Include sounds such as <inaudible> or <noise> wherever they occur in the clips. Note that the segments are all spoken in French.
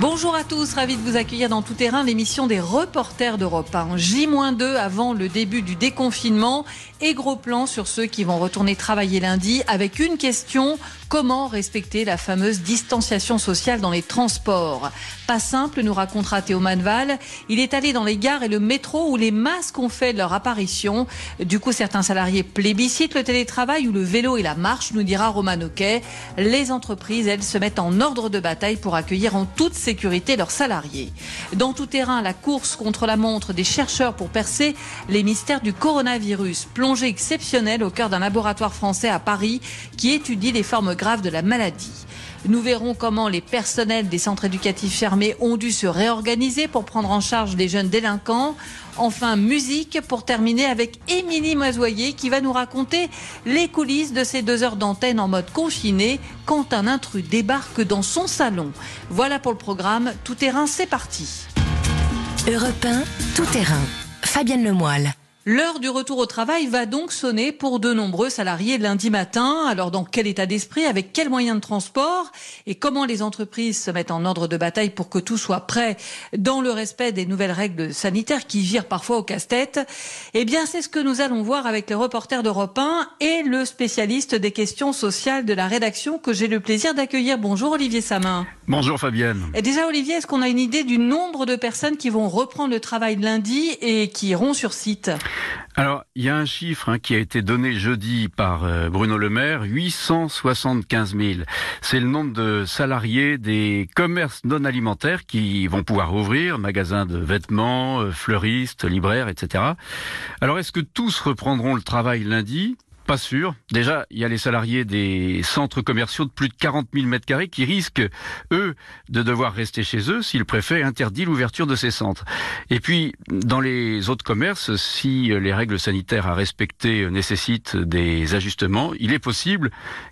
Bonjour à tous, ravi de vous accueillir dans Tout Terrain, l'émission des reporters d'Europe 1. J-2 avant le début du déconfinement et gros plan sur ceux qui vont retourner travailler lundi avec une question, comment respecter la fameuse distanciation sociale dans les transports? Pas simple, nous racontera Théo Manval. Il est allé dans les gares et le métro où les masques ont fait leur apparition. Du coup, certains salariés plébiscitent le télétravail ou le vélo et la marche, nous dira Roman Oquet. Les entreprises, elles, se mettent en ordre de bataille pour accueillir en toute sécurité leurs salariés. Dans tout terrain, la course contre la montre des chercheurs pour percer les mystères du coronavirus. Plongée exceptionnelle au cœur d'un laboratoire français à Paris qui étudie les formes graves de la maladie. Nous verrons comment les personnels des centres éducatifs fermés ont dû se réorganiser pour prendre en charge les jeunes délinquants. Enfin, musique pour terminer avec Émilie Mazoyer qui va nous raconter les coulisses de ces deux heures d'antenne en mode confiné quand un intrus débarque dans son salon. Voilà pour le programme. Tout terrain, c'est parti. Europe 1, tout terrain. Fabienne Lemoyle. L'heure du retour au travail va donc sonner pour de nombreux salariés lundi matin. Alors dans quel état d'esprit, avec quels moyens de transport et comment les entreprises se mettent en ordre de bataille pour que tout soit prêt dans le respect des nouvelles règles sanitaires qui virent parfois au casse-tête? Eh bien c'est ce que nous allons voir avec les reporters d'Europe 1 et le spécialiste des questions sociales de la rédaction que j'ai le plaisir d'accueillir. Bonjour Olivier Samin. Bonjour Fabienne. Et déjà Olivier, est-ce qu'on a une idée du nombre de personnes qui vont reprendre le travail lundi et qui iront sur site? Alors, il y a un chiffre hein, qui a été donné jeudi par euh, Bruno Le Maire, 875 000. C'est le nombre de salariés des commerces non alimentaires qui vont pouvoir ouvrir, magasins de vêtements, euh, fleuristes, libraires, etc. Alors, est-ce que tous reprendront le travail lundi? Pas sûr. Déjà, il y a les salariés des centres commerciaux de plus de 40 000 mètres carrés qui risquent, eux, de devoir rester chez eux si le préfet interdit l'ouverture de ces centres. Et puis, dans les autres commerces, si les règles sanitaires à respecter nécessitent des ajustements, il est possible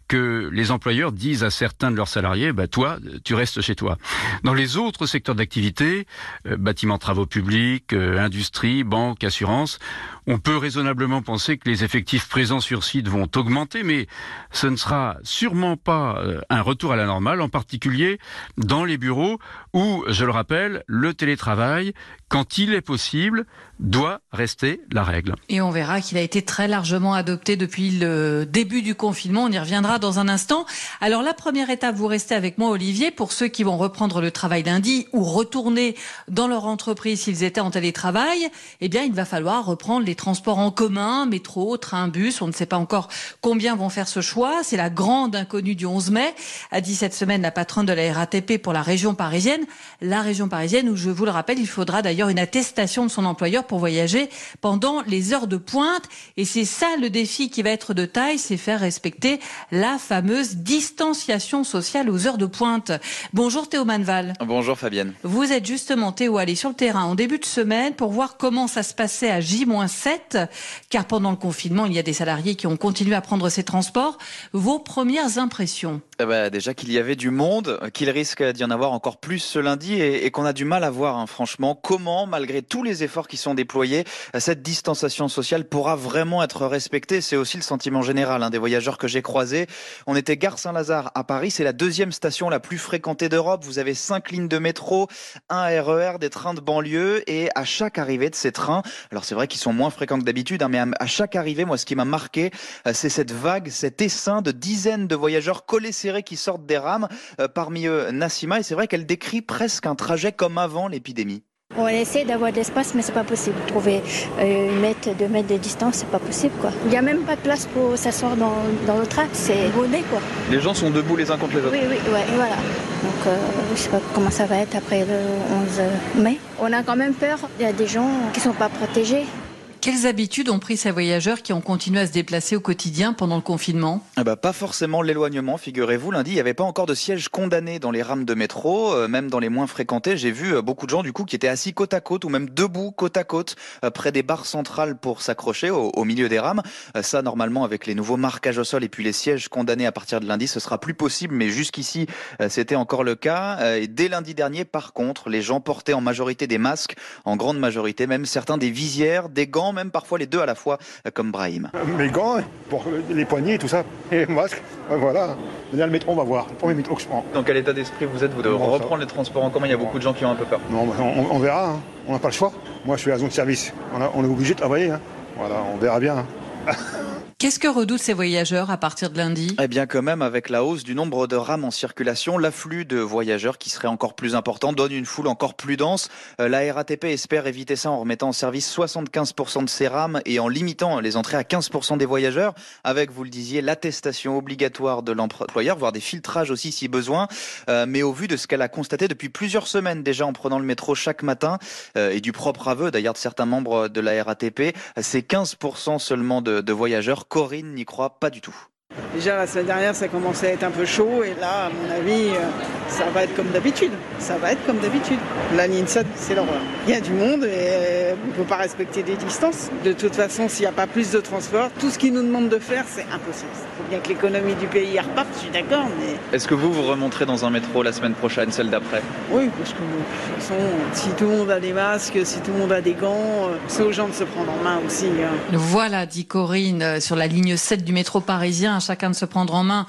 que les employeurs disent à certains de leurs salariés, bah, toi, tu restes chez toi. Dans les autres secteurs d'activité, euh, bâtiments, travaux publics, euh, industrie, banque, assurance, on peut raisonnablement penser que les effectifs présents sur site vont augmenter, mais ce ne sera sûrement pas euh, un retour à la normale, en particulier dans les bureaux où, je le rappelle, le télétravail, quand il est possible, doit rester la règle. Et on verra qu'il a été très largement adopté depuis le début du confinement. On y reviendra dans un instant. Alors la première étape, vous restez avec moi Olivier, pour ceux qui vont reprendre le travail lundi ou retourner dans leur entreprise s'ils étaient en télétravail, eh bien il va falloir reprendre les transports en commun, métro, train, bus. On ne sait pas encore combien vont faire ce choix. C'est la grande inconnue du 11 mai. A dit cette semaine la patronne de la RATP pour la région parisienne. La région parisienne où, je vous le rappelle, il faudra d'ailleurs une attestation de son employeur pour voyager pendant les heures de pointe. Et c'est ça le défi qui va être de taille, c'est faire respecter la fameuse distanciation sociale aux heures de pointe. Bonjour Théo Manval. Bonjour Fabienne. Vous êtes justement Théo allé sur le terrain en début de semaine pour voir comment ça se passait à J-7, car pendant le confinement, il y a des salariés qui ont continué à prendre ces transports. Vos premières impressions? Eh ben, Déjà qu'il y avait du monde, qu'il risque d'y en avoir encore plus ce lundi et, qu'on a du mal à voir, hein, franchement, comment, malgré tous les efforts qui sont déployés, cette distanciation sociale pourra vraiment être respectée. C'est aussi le sentiment général hein, des voyageurs que j'ai croisés. On était gare Saint-Lazare à Paris, c'est la deuxième station la plus fréquentée d'Europe. Vous avez cinq lignes de métro, un RER, des trains de banlieue et à chaque arrivée de ces trains, alors c'est vrai qu'ils sont moins fréquents que d'habitude, hein, mais à chaque arrivée, moi, ce qui m'a marqué, euh, c'est cette vague, cet essaim de dizaines de voyageurs collés serrés qui sortent des rames. Euh, parmi eux, Nassima, et c'est vrai qu'elle décrit presque un trajet comme avant l'épidémie. On essaie d'avoir de l'espace, mais c'est pas possible. Trouver euh, une mètre, deux mètres de distance, c'est pas possible, quoi. Il n'y a même pas de place pour s'asseoir dans, dans le train. C'est bonnet, quoi. Les gens sont debout les uns contre les autres. Oui, oui, ouais, voilà. Donc, euh, je sais pas comment ça va être après le 11 mai. On a quand même peur. Il y a des gens qui sont pas protégés. Quelles habitudes ont pris ces voyageurs qui ont continué à se déplacer au quotidien pendant le confinement ah bah, Pas forcément l'éloignement, figurez-vous. Lundi, il n'y avait pas encore de sièges condamnés dans les rames de métro, euh, même dans les moins fréquentés. J'ai vu euh, beaucoup de gens du coup qui étaient assis côte à côte ou même debout côte à côte euh, près des barres centrales pour s'accrocher au, milieu des rames. ça, normalement, avec les nouveaux marquages au sol et puis les sièges condamnés à partir de lundi, ce sera plus possible. Mais jusqu'ici, c'était encore le cas. et dès lundi dernier, par contre, les gens portaient en majorité des masques, en grande majorité, même certains des visières, des gants même parfois les deux à la fois, comme Brahim. Mes gants, pour les poignets et tout ça, et masque, voilà. le métro, on va voir. Le premier métro que je prends. Dans quel état d'esprit vous êtes, vous, de reprendre les transports en commun? Il y a beaucoup de gens qui ont un peu peur. Non, on, verra. Hein. On n'a pas le choix. Moi, je suis à la zone de service. On, est obligé de travailler. Hein. Voilà, on verra bien. Hein. <laughs> Qu'est-ce que redoutent ces voyageurs à partir de lundi? Eh bien, quand même, avec la hausse du nombre de rames en circulation, l'afflux de voyageurs qui serait encore plus important donne une foule encore plus dense. Euh, la RATP espère éviter ça en remettant en service 75% de ces rames et en limitant les entrées à 15% des voyageurs, avec, vous le disiez, l'attestation obligatoire de l'employeur, voire des filtrages aussi si besoin. Euh, mais au vu de ce qu'elle a constaté depuis plusieurs semaines déjà en prenant le métro chaque matin, euh, et du propre aveu d'ailleurs de certains membres de la RATP, c'est 15% seulement de, de voyageurs Corinne n'y croit pas du tout. Déjà la semaine dernière ça commençait à être un peu chaud et là à mon avis euh, ça va être comme d'habitude. Ça va être comme d'habitude. La ligne 7 c'est l'horreur. Il y a du monde et euh, on ne peut pas respecter des distances. De toute façon s'il n'y a pas plus de transport, tout ce qu'ils nous demandent de faire c'est impossible. Il faut bien que l'économie du pays reparte, je suis d'accord mais... Est-ce que vous vous remonterez dans un métro la semaine prochaine, celle d'après? Oui parce que de toute façon si tout le monde a des masques, si tout le monde a des gants, euh, c'est aux gens de se prendre en main aussi. Hein. Voilà dit Corinne sur la ligne 7 du métro parisien chacun de se prendre en main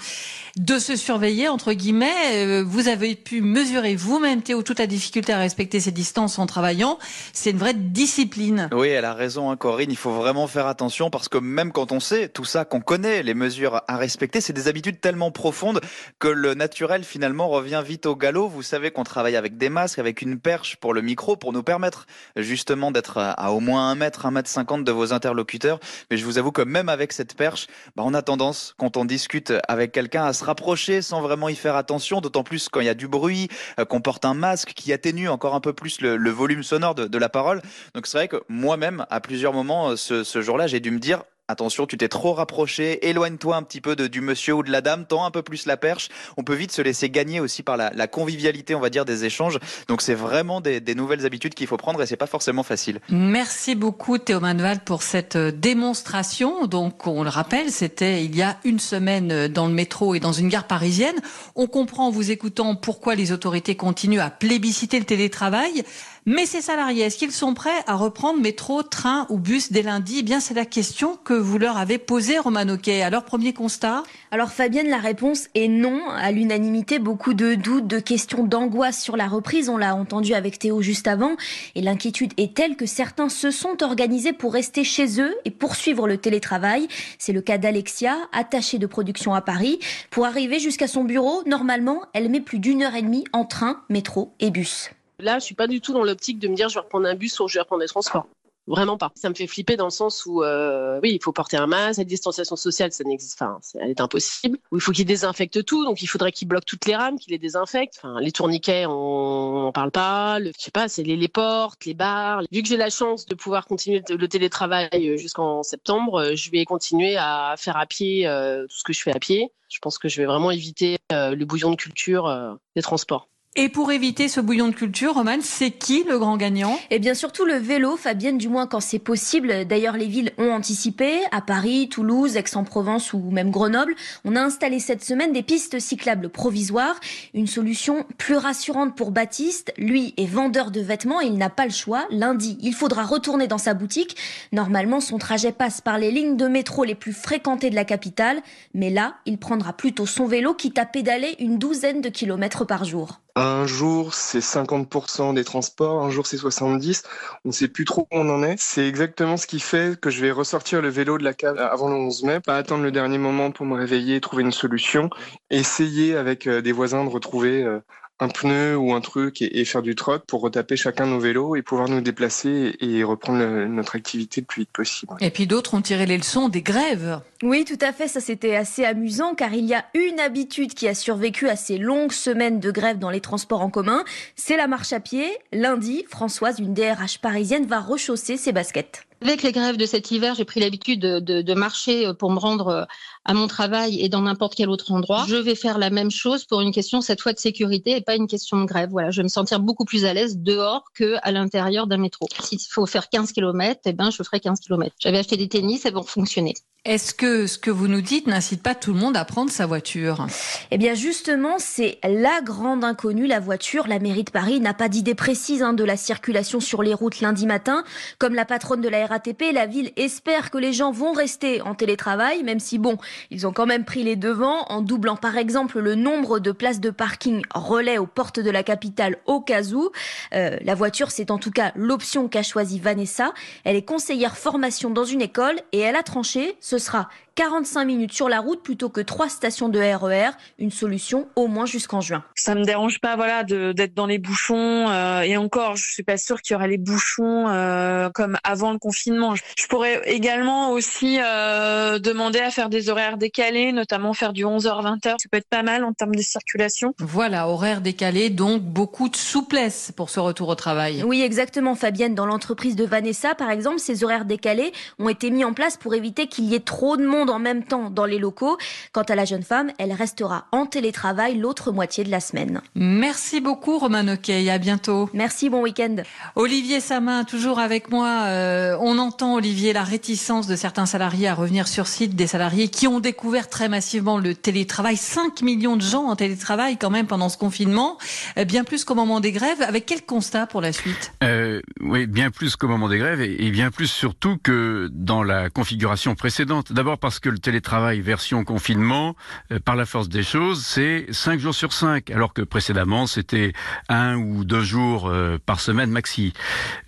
de se surveiller, entre guillemets. Euh, vous avez pu mesurer vous-même, Théo, toute la difficulté à respecter ces distances en travaillant. C'est une vraie discipline. Oui, elle a raison, hein, Corinne. Il faut vraiment faire attention parce que même quand on sait tout ça, qu'on connaît les mesures à respecter, c'est des habitudes tellement profondes que le naturel finalement revient vite au galop. Vous savez qu'on travaille avec des masques, avec une perche pour le micro, pour nous permettre justement d'être à au moins un mètre, un mètre cinquante de vos interlocuteurs. Mais je vous avoue que même avec cette perche, bah, on a tendance, quand on discute avec quelqu'un, à se rapprocher sans vraiment y faire attention, d'autant plus quand il y a du bruit, euh, qu'on porte un masque qui atténue encore un peu plus le, volume sonore de, la parole. Donc c'est vrai que moi-même, à plusieurs moments, euh, ce, ce jour-là, j'ai dû me dire, Attention, tu t'es trop rapproché, éloigne-toi un petit peu de, du monsieur ou de la dame, tends un peu plus la perche. On peut vite se laisser gagner aussi par la, convivialité, on va dire, des échanges. Donc c'est vraiment des, des, nouvelles habitudes qu'il faut prendre et c'est pas forcément facile. Merci beaucoup Théo Manval pour cette euh, démonstration. Donc on le rappelle, c'était il y a une semaine euh, dans le métro et dans une gare parisienne. On comprend en vous écoutant pourquoi les autorités continuent à plébisciter le télétravail. Mais ces salariés, est-ce qu'ils sont prêts à reprendre métro, train ou bus dès lundi? Eh bien, c'est la question que vous leur avez posée, Roman Oquet. Alors, premier constat? Alors, Fabienne, la réponse est non. À l'unanimité, beaucoup de doutes, de questions d'angoisse sur la reprise. On l'a entendu avec Théo juste avant. Et l'inquiétude est telle que certains se sont organisés pour rester chez eux et poursuivre le télétravail. C'est le cas d'Alexia, attachée de production à Paris. Pour arriver jusqu'à son bureau, normalement, elle met plus d'une heure et demie en train, métro et bus. Là, je suis pas du tout dans l'optique de me dire je vais reprendre un bus ou je vais reprendre des transports. Vraiment pas. Ça me fait flipper dans le sens où, euh, oui, il faut porter un masque, la distanciation sociale, ça n'existe, enfin, elle est impossible. il faut qu'il désinfecte tout, donc il faudrait qu'il bloque toutes les rames, qu'il les désinfecte. Enfin, les tourniquets, on n'en parle pas. Le, je sais pas, c'est les, les, portes, les bars. Vu que j'ai la chance de pouvoir continuer le télétravail euh, jusqu'en septembre, euh, je vais continuer à faire à pied euh, tout ce que je fais à pied. Je pense que je vais vraiment éviter euh, le bouillon de culture euh, des transports. Et pour éviter ce bouillon de culture, Roman, c'est qui le grand gagnant? Eh bien surtout le vélo, Fabienne, du moins quand c'est possible. D'ailleurs, les villes ont anticipé. À Paris, Toulouse, Aix-en-Provence ou même Grenoble, on a installé cette semaine des pistes cyclables provisoires. Une solution plus rassurante pour Baptiste. Lui est vendeur de vêtements et il n'a pas le choix. Lundi, il faudra retourner dans sa boutique. Normalement, son trajet passe par les lignes de métro les plus fréquentées de la capitale. Mais là, il prendra plutôt son vélo quitte à pédaler une douzaine de kilomètres par jour. Un jour, c'est 50% des transports, un jour, c'est 70%. On ne sait plus trop où on en est. C'est exactement ce qui fait que je vais ressortir le vélo de la cave avant le 11 mai, pas attendre le dernier moment pour me réveiller, trouver une solution, essayer avec euh, des voisins de retrouver euh, un pneu ou un truc et, faire du troc pour retaper chacun nos vélos et pouvoir nous déplacer et reprendre notre activité le plus vite possible. Et puis d'autres ont tiré les leçons des grèves. Oui, tout à fait. Ça, c'était assez amusant car il y a une habitude qui a survécu à ces longues semaines de grève dans les transports en commun. C'est la marche à pied. Lundi, Françoise, une DRH parisienne, va rechausser ses baskets. Avec les grèves de cet hiver, j'ai pris l'habitude de, de, de, marcher pour me rendre à mon travail et dans n'importe quel autre endroit. Je vais faire la même chose pour une question cette fois de sécurité et pas une question de grève. Voilà, je vais me sentir beaucoup plus à l'aise dehors que à l'intérieur d'un métro. S'il faut faire 15 km, eh ben je ferai 15 km. J'avais acheté des tennis, elles vont fonctionner. Est-ce que ce que vous nous dites n'incite pas tout le monde à prendre sa voiture? Eh bien justement, c'est la grande inconnue, la voiture. La mairie de Paris n'a pas d'idée précise hein, de la circulation sur les routes lundi matin. Comme la patronne de la RATP, la ville espère que les gens vont rester en télétravail, même si bon, ils ont quand même pris les devants en doublant par exemple le nombre de places de parking relais aux portes de la capitale au cas où. Euh, la voiture, c'est en tout cas l'option qu'a choisie Vanessa. Elle est conseillère formation dans une école et elle a tranché. Ce sera 45 minutes sur la route plutôt que trois stations de RER, une solution au moins jusqu'en juin. Ça me dérange pas voilà d'être dans les bouchons euh, et encore je suis pas sûre qu'il y aurait les bouchons euh, comme avant le confinement. Je pourrais également aussi euh, demander à faire des horaires décalés, notamment faire du 11h 20h, ça peut être pas mal en termes de circulation. Voilà, horaires décalés donc beaucoup de souplesse pour ce retour au travail. Oui, exactement Fabienne dans l'entreprise de Vanessa par exemple, ces horaires décalés ont été mis en place pour éviter qu'il y ait trop de monde en même temps dans les locaux. Quant à la jeune femme, elle restera en télétravail l'autre moitié de la semaine. Merci beaucoup Roman Ockey, à bientôt. Merci, bon week-end. Olivier Samin, toujours avec moi. Euh, on entend Olivier la réticence de certains salariés à revenir sur site, des salariés qui ont découvert très massivement le télétravail. 5 millions de gens en télétravail quand même pendant ce confinement, euh, bien plus qu'au moment des grèves. Avec quel constat pour la suite? Euh, Oui, bien plus qu'au moment des grèves et bien plus surtout que dans la configuration précédente. D'abord parce que le télétravail version confinement, euh, par la force des choses, c'est 5 jours sur 5, alors que précédemment c'était un ou deux jours euh, par semaine maxi.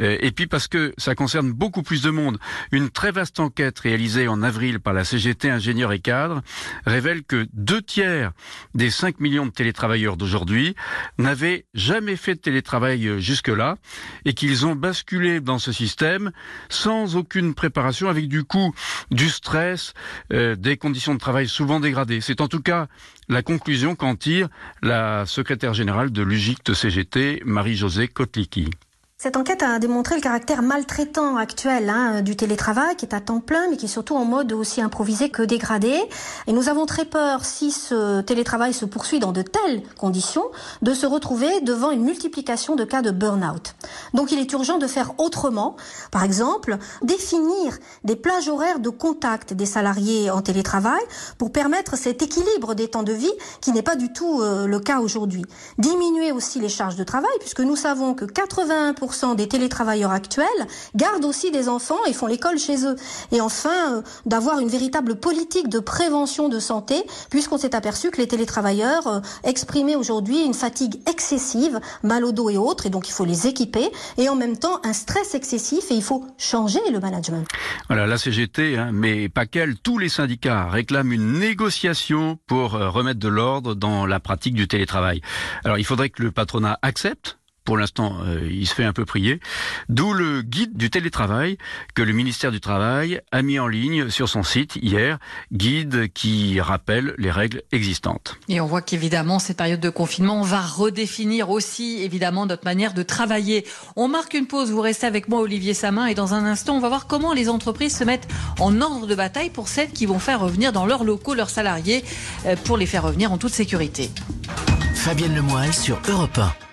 Euh, et puis parce que ça concerne beaucoup plus de monde. Une très vaste enquête réalisée en avril par la CGT Ingénieurs et Cadres révèle que deux tiers des 5 millions de télétravailleurs d'aujourd'hui n'avaient jamais fait de télétravail jusque-là et qu'ils ont basculé dans ce système sans aucune préparation, avec du coup du stress, euh, des conditions de travail souvent dégradées. C'est en tout cas la conclusion qu'en tire la secrétaire générale de l'UGICT CGT, Marie-Josée Kotlicki. Cette enquête a démontré le caractère maltraitant actuel hein, du télétravail, qui est à temps plein, mais qui est surtout en mode aussi improvisé que dégradé. Et nous avons très peur, si ce télétravail se poursuit dans de telles conditions, de se retrouver devant une multiplication de cas de burn-out. Donc il est urgent de faire autrement. Par exemple, définir des plages horaires de contact des salariés en télétravail pour permettre cet équilibre des temps de vie qui n'est pas du tout euh, le cas aujourd'hui. Diminuer aussi les charges de travail, puisque nous savons que 81% des télétravailleurs actuels gardent aussi des enfants et font l'école chez eux. Et enfin, euh, d'avoir une véritable politique de prévention de santé, puisqu'on s'est aperçu que les télétravailleurs euh, exprimaient aujourd'hui une fatigue excessive, mal au dos et autres, et donc il faut les équiper, et en même temps un stress excessif, et il faut changer le management. Voilà, la CGT, hein, mais pas qu'elle, tous les syndicats réclament une négociation pour euh, remettre de l'ordre dans la pratique du télétravail. Alors il faudrait que le patronat accepte pour l'instant, euh, il se fait un peu prier. D'où le guide du télétravail que le ministère du Travail a mis en ligne sur son site hier, guide qui rappelle les règles existantes. Et on voit qu'évidemment, cette période de confinement va redéfinir aussi, évidemment, notre manière de travailler. On marque une pause, vous restez avec moi, Olivier Samin, et dans un instant, on va voir comment les entreprises se mettent en ordre de bataille pour celles qui vont faire revenir dans leurs locaux leurs salariés, euh, pour les faire revenir en toute sécurité. Fabienne Lemoyle sur Europe 1.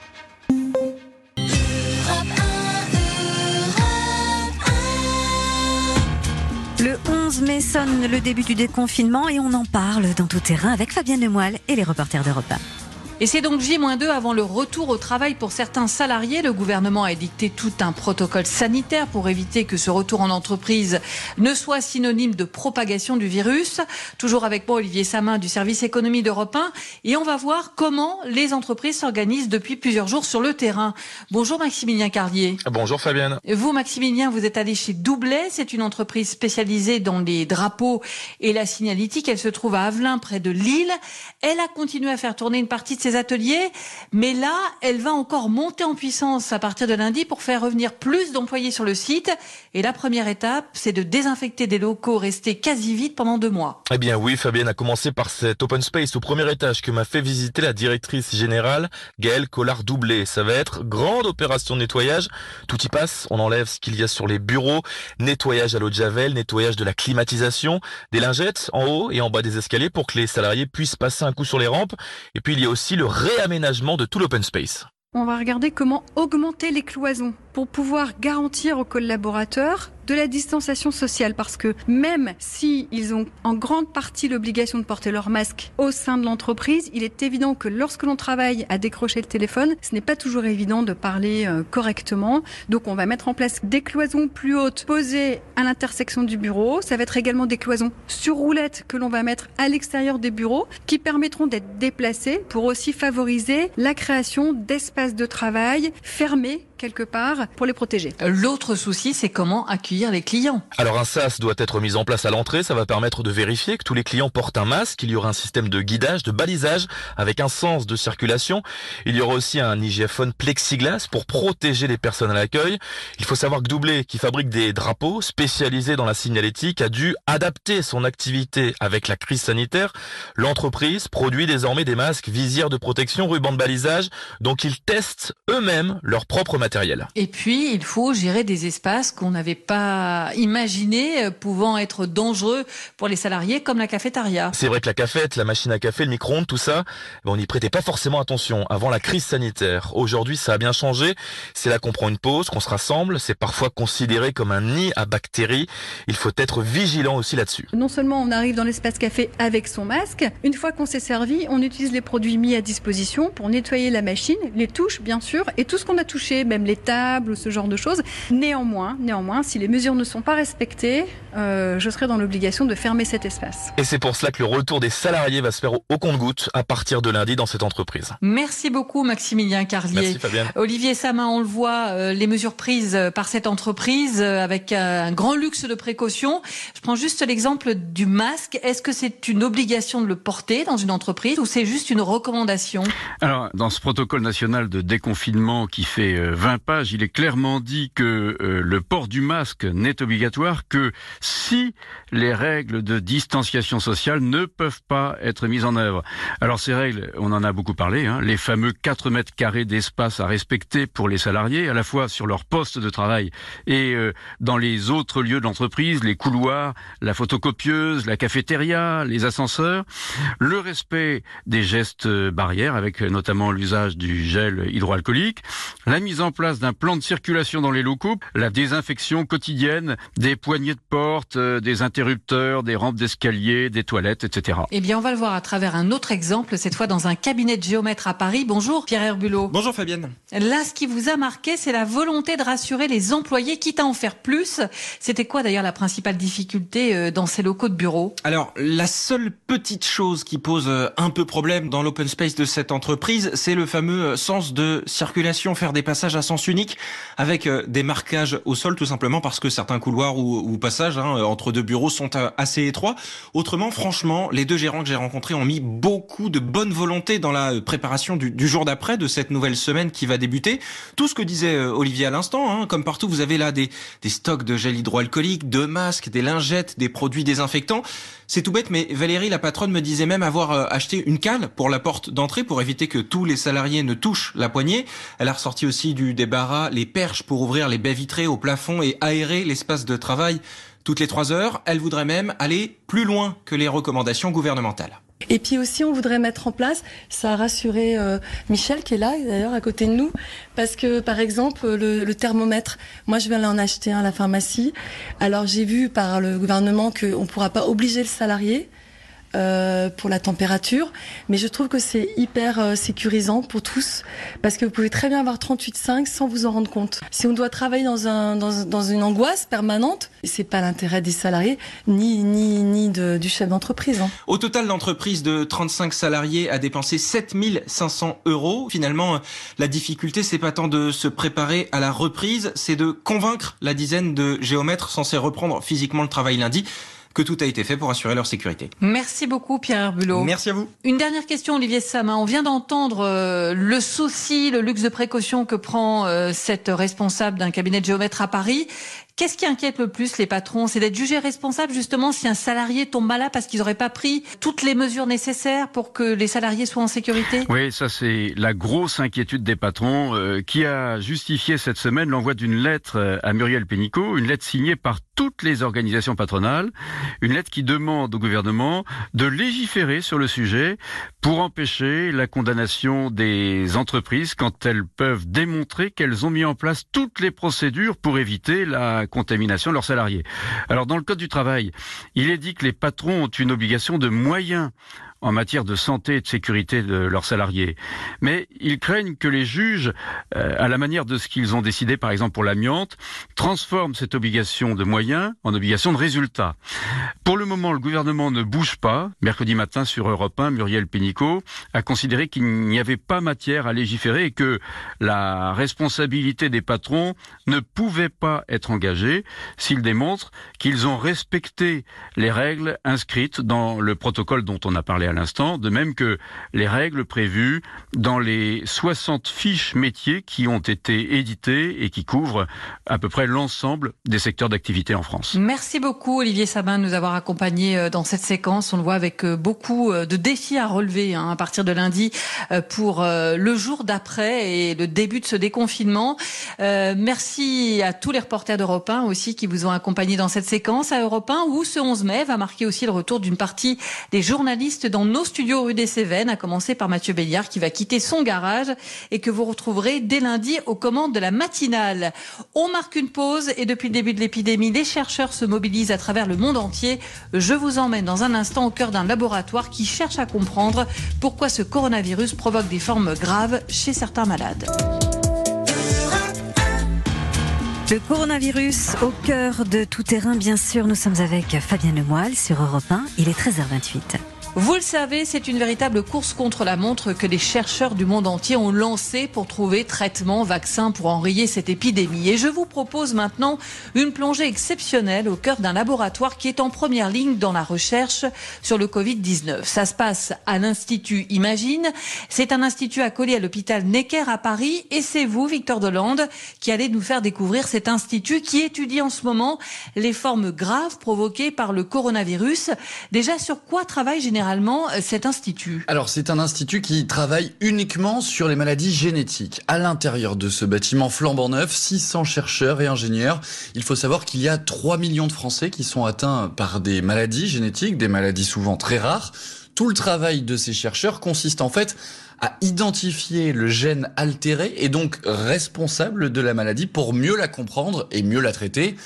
11 mai sonne le début du déconfinement et on en parle dans tout terrain avec Fabienne Lemoyle et les reporters d'Europe 1. Et c'est donc J-2 avant le retour au travail pour certains salariés. Le gouvernement a édicté tout un protocole sanitaire pour éviter que ce retour en entreprise ne soit synonyme de propagation du virus. Toujours avec moi Olivier Samin du service économie d'Europe 1 et on va voir comment les entreprises s'organisent depuis plusieurs jours sur le terrain. Bonjour Maximilien Carlier. Bonjour Fabienne. Vous Maximilien, vous êtes allé chez Doublet, c'est une entreprise spécialisée dans les drapeaux et la signalétique. Elle se trouve à Avelin près de Lille. Elle a continué à faire tourner une partie de ateliers, mais là, elle va encore monter en puissance à partir de lundi pour faire revenir plus d'employés sur le site. Et la première étape, c'est de désinfecter des locaux restés quasi vides pendant deux mois. Eh bien oui, Fabienne a commencé par cet open space au premier étage que m'a fait visiter la directrice générale, Gaëlle Collard-Doublé. Ça va être grande opération de nettoyage. Tout y passe, on enlève ce qu'il y a sur les bureaux, nettoyage à l'eau de javel, nettoyage de la climatisation, des lingettes en haut et en bas des escaliers pour que les salariés puissent passer un coup sur les rampes. Et puis il y a aussi le réaménagement de tout l'open space. On va regarder comment augmenter les cloisons pour pouvoir garantir aux collaborateurs de la distanciation sociale parce que même si ils ont en grande partie l'obligation de porter leur masque au sein de l'entreprise, il est évident que lorsque l'on travaille à décrocher le téléphone, ce n'est pas toujours évident de parler euh, correctement. Donc on va mettre en place des cloisons plus hautes posées à l'intersection du bureau. Ça va être également des cloisons sur roulette que l'on va mettre à l'extérieur des bureaux qui permettront d'être déplacées pour aussi favoriser la création d'espaces de travail fermés quelque part pour les protéger. L'autre souci, c'est comment accueillir les clients. Alors un SAS doit être mis en place à l'entrée, ça va permettre de vérifier que tous les clients portent un masque, il y aura un système de guidage, de balisage avec un sens de circulation. Il y aura aussi un IGFone plexiglas pour protéger les personnes à l'accueil. Il faut savoir que Doublé, qui fabrique des drapeaux spécialisés dans la signalétique, a dû adapter son activité avec la crise sanitaire. L'entreprise produit désormais des masques, visières de protection, rubans de balisage, donc ils testent eux-mêmes leur propre matériel. Et puis, il faut gérer des espaces qu'on n'avait pas imaginés euh, pouvant être dangereux pour les salariés, comme la cafétéria. C'est vrai que la cafette, la machine à café, le micro-ondes, tout ça, on n'y prêtait pas forcément attention avant la crise sanitaire. Aujourd'hui, ça a bien changé. C'est là qu'on prend une pause, qu'on se rassemble. C'est parfois considéré comme un nid à bactéries. Il faut être vigilant aussi là-dessus. Non seulement on arrive dans l'espace café avec son masque, une fois qu'on s'est servi, on utilise les produits mis à disposition pour nettoyer la machine, les touches bien sûr, et tout ce qu'on a touché, même les tables ou ce genre de choses. Néanmoins, néanmoins, si les mesures ne sont pas respectées, euh, je serai dans l'obligation de fermer cet espace. Et c'est pour cela que le retour des salariés va se faire au compte-goutte à partir de lundi dans cette entreprise. Merci beaucoup Maximilien Carlier. Merci Fabienne. Olivier Samin, on le voit, euh, les mesures prises par cette entreprise euh, avec un grand luxe de précaution. Je prends juste l'exemple du masque. Est-ce que c'est une obligation de le porter dans une entreprise ou c'est juste une recommandation? Alors, dans ce protocole national de déconfinement qui fait 20 pages, il est clairement dit que le port du masque n'est obligatoire que si les règles de distanciation sociale ne peuvent pas être mises en œuvre. Alors ces règles, on en a beaucoup parlé, hein, les fameux 4 mètres carrés d'espace à respecter pour les salariés, à la fois sur leur poste de travail et euh, dans les autres lieux de l'entreprise, les couloirs, la photocopieuse, la cafétéria, les ascenseurs, le respect des gestes barrières avec notamment l'usage du gel hydroalcoolique, la mise en place d'un plan de circulation dans les locaux, la désinfection quotidienne des poignées de porte, euh, des interrupteurs, des rampes d'escalier, des toilettes, etc. Eh bien, on va le voir à travers un autre exemple, cette fois dans un cabinet de géomètre à Paris. Bonjour Pierre Herbulot. Bonjour Fabienne. Là, ce qui vous a marqué, c'est la volonté de rassurer les employés, quitte à en faire plus. C'était quoi d'ailleurs la principale difficulté euh, dans ces locaux de bureau? Alors, la seule petite chose qui pose euh, un peu problème dans l'open space de cette entreprise, c'est le fameux sens de circulation, faire des passages à sens unique avec des marquages au sol, tout simplement parce que certains couloirs ou, passages hein, entre deux bureaux sont assez étroits. Autrement, franchement, les deux gérants que j'ai rencontrés ont mis beaucoup de bonne volonté dans la préparation du, du jour d'après de cette nouvelle semaine qui va débuter. Tout ce que disait Olivier à l'instant, hein, comme partout, vous avez là des, des stocks de gel hydroalcoolique, de masques, des lingettes, des produits désinfectants. C'est tout bête, mais Valérie, la patronne, me disait même avoir acheté une cale pour la porte d'entrée pour éviter que tous les salariés ne touchent la poignée. Elle a ressorti aussi du débarras les perches pour ouvrir les baies vitrées au plafond et aérer l'espace de travail toutes les trois heures. Elle voudrait même aller plus loin que les recommandations gouvernementales. Et puis aussi, on voudrait mettre en place, ça a rassuré euh, Michel qui est là d'ailleurs à côté de nous, parce que par exemple le, thermomètre, moi je viens en acheter un à la pharmacie. Alors j'ai vu par le gouvernement qu'on ne pourra pas obliger le salarié. Euh, pour la température, mais je trouve que c'est hyper euh, sécurisant pour tous parce que vous pouvez très bien avoir 38,5 sans vous en rendre compte. Si on doit travailler dans, un, dans, dans une angoisse permanente, c'est pas l'intérêt des salariés ni ni ni du chef d'entreprise. Hein. Au total, l'entreprise de 35 salariés a dépensé 7500 euros. Finalement, la difficulté, c'est pas tant de se préparer à la reprise, c'est de convaincre la dizaine de géomètres censés reprendre physiquement le travail lundi que tout a été fait pour assurer leur sécurité. Merci beaucoup Pierre Herbulot. Merci à vous. Une dernière question Olivier Samin. On vient d'entendre euh, le souci, le luxe de précaution que prend euh, cette responsable d'un cabinet de géomètre à Paris. Qu'est-ce qui inquiète le plus les patrons? C'est d'être jugé responsable justement si un salarié tombe malade parce qu'ils n'auraient pas pris toutes les mesures nécessaires pour que les salariés soient en sécurité? Oui, ça c'est la grosse inquiétude des patrons euh, qui a justifié cette semaine l'envoi d'une lettre euh, à Muriel Pénicaud, une lettre signée par toutes les organisations patronales, une lettre qui demande au gouvernement de légiférer sur le sujet pour empêcher la condamnation des entreprises quand elles peuvent démontrer qu'elles ont mis en place toutes les procédures pour éviter la contamination de leurs salariés. Alors dans le Code du travail, il est dit que les patrons ont une obligation de moyens en matière de santé et de sécurité de leurs salariés. Mais ils craignent que les juges, euh, à la manière de ce qu'ils ont décidé par exemple pour l'amiante, transforment cette obligation de moyens en obligation de résultat. Pour le moment, le gouvernement ne bouge pas. Mercredi matin sur Europe 1, Muriel Pénicaud a considéré qu'il n'y avait pas matière à légiférer et que la responsabilité des patrons ne pouvait pas être engagée s'ils démontrent qu'ils ont respecté les règles inscrites dans le protocole dont on a parlé à l'instant, de même que les règles prévues dans les 60 fiches métiers qui ont été éditées et qui couvrent à peu près l'ensemble des secteurs d'activité en France. Merci beaucoup Olivier Sabin de nous avoir accompagnés euh, dans cette séquence. On le voit avec euh, beaucoup euh, de défis à relever hein, à partir de lundi pour le jour d'après et le début de ce déconfinement. merci à tous les reporters d'Europe 1 aussi qui vous ont accompagnés dans cette séquence à Europe 1 où ce 11 mai va marquer aussi le retour d'une partie des journalistes nos studios rue des Cévennes, à commencer par Mathieu Béliard qui va quitter son garage et que vous retrouverez dès lundi aux commandes de la matinale. On marque une pause et depuis le début de l'épidémie, les chercheurs se mobilisent à travers le monde entier. Je vous emmène dans un instant au cœur d'un laboratoire qui cherche à comprendre pourquoi ce coronavirus provoque des formes graves chez certains malades. Le coronavirus au cœur de tout terrain, bien sûr. Nous sommes avec Fabien Lemoyle sur Europe 1. Il est 13h28. Vous le savez, c'est une véritable course contre la montre que les chercheurs du monde entier ont lancée pour trouver traitement, vaccin pour enrayer cette épidémie. Et je vous propose maintenant une plongée exceptionnelle au cœur d'un laboratoire qui est en première ligne dans la recherche sur le Covid-19. Ça se passe à l'Institut Imagine. C'est un institut accolé à l'hôpital Necker à Paris. Et c'est vous, Victor Delande, qui allez nous faire découvrir cet institut qui étudie en ce moment les formes graves provoquées par le coronavirus. Déjà, sur quoi travaille généralement euh, Alors c'est un institut qui travaille uniquement sur les maladies génétiques. À l'intérieur de ce bâtiment flambant neuf, 600 chercheurs et ingénieurs. Il faut savoir qu'il y a 3 millions de Français qui sont atteints par des maladies génétiques, des maladies souvent très rares. Tout le travail de ces chercheurs consiste en fait à identifier le gène altéré et donc responsable de la maladie pour mieux la comprendre et mieux la traiter.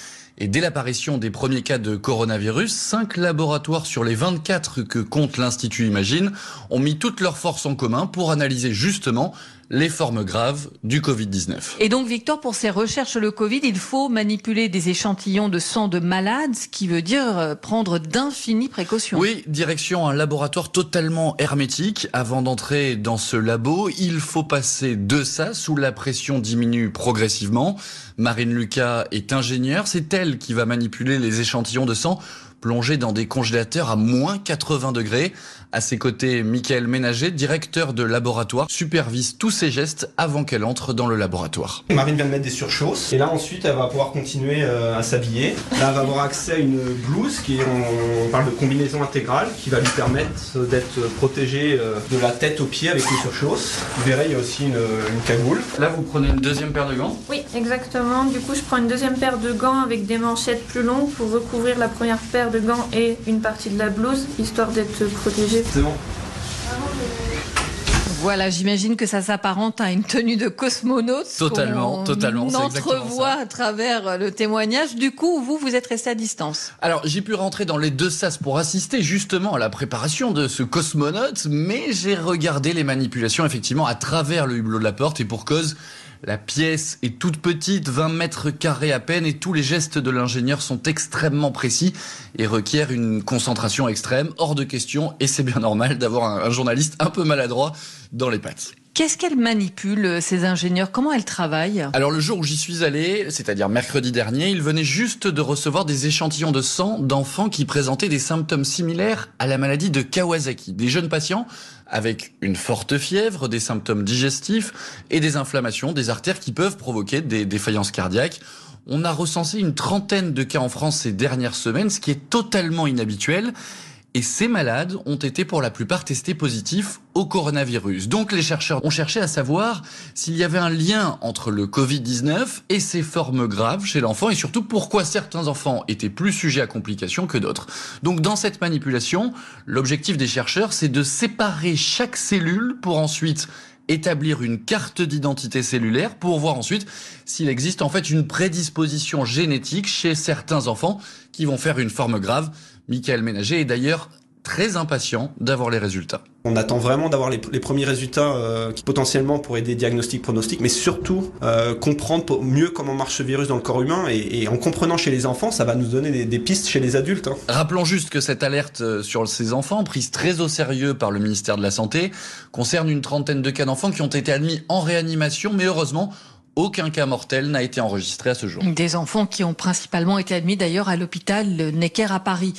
Et dès l'apparition des premiers cas de coronavirus, 5 laboratoires sur les 24 que compte l'Institut Imagine ont mis toutes leurs forces en commun pour analyser justement les formes graves du Covid-19. Et donc, Victor, pour ces recherches sur le Covid, il faut manipuler des échantillons de sang de malades, ce qui veut dire euh, prendre d'infinies précautions. Oui, direction un laboratoire totalement hermétique. Avant d'entrer dans ce labo, il faut passer de ça sous la pression diminue progressivement. Marine Lucas est ingénieure, c'est elle qui va manipuler les échantillons de sang plongés dans des congélateurs à moins 80 degrés. À ses côtés, Michael Ménager, directeur de laboratoire, supervise tous ses gestes avant qu'elle entre dans le laboratoire. Marine vient de mettre des surchausses et là ensuite elle va pouvoir continuer euh, à s'habiller. Là elle va avoir accès à une blouse qui on parle de combinaison intégrale qui va lui permettre d'être protégée euh, de la tête aux pieds avec les surchausses. Vous verrez il y a aussi une, une cagoule. Là vous prenez une deuxième paire de gants? Oui exactement. Du coup je prends une deuxième paire de gants avec des manchettes plus longues pour recouvrir la première paire de gants et une partie de la blouse histoire d'être protégée c'est bon. Voilà, j'imagine que ça s'apparente à une tenue de cosmonaute. Totalement, totalement. On entrevoit à travers le témoignage. Du coup, vous, vous êtes resté à distance. Alors, j'ai pu rentrer dans les deux sas pour assister justement à la préparation de ce cosmonaute, mais j'ai regardé les manipulations effectivement à travers le hublot de la porte et pour cause, la pièce est toute petite, 20 mètres carrés à peine, et tous les gestes de l'ingénieur sont extrêmement précis et requièrent une concentration extrême, hors de question, et c'est bien normal d'avoir un, journaliste un peu maladroit dans les pattes. Qu'est-ce qu'elle manipule, ces ingénieurs? Comment elles travaillent Alors le jour où j'y suis allé, c'est-à-dire mercredi dernier, ils venaient juste de recevoir des échantillons de sang d'enfants qui présentaient des symptômes similaires à la maladie de Kawasaki. Des jeunes patients avec une forte fièvre, des symptômes digestifs et des inflammations des artères qui peuvent provoquer des défaillances cardiaques. On a recensé une trentaine de cas en France ces dernières semaines, ce qui est totalement inhabituel. Et ces malades ont été pour la plupart testés positifs au coronavirus. Donc les chercheurs ont cherché à savoir s'il y avait un lien entre le Covid-19 et ses formes graves chez l'enfant et surtout pourquoi certains enfants étaient plus sujets à complications que d'autres. Donc dans cette manipulation, l'objectif des chercheurs, c'est de séparer chaque cellule pour ensuite établir une carte d'identité cellulaire pour voir ensuite s'il existe en fait une prédisposition génétique chez certains enfants qui vont faire une forme grave. Michael Ménager est d'ailleurs très impatient d'avoir les résultats. On attend vraiment d'avoir les, premiers résultats euh, qui potentiellement pourraient aider diagnostics, pronostics, mais surtout euh, comprendre mieux comment marche ce virus dans le corps humain et, en comprenant chez les enfants, ça va nous donner des, pistes chez les adultes. Hein. Rappelons juste que cette alerte euh, sur ces enfants, prise très au sérieux par le ministère de la Santé, concerne une trentaine de cas d'enfants qui ont été admis en réanimation, mais heureusement, aucun cas mortel n'a été enregistré à ce jour. Des enfants qui ont principalement été admis d'ailleurs à l'hôpital Necker à Paris.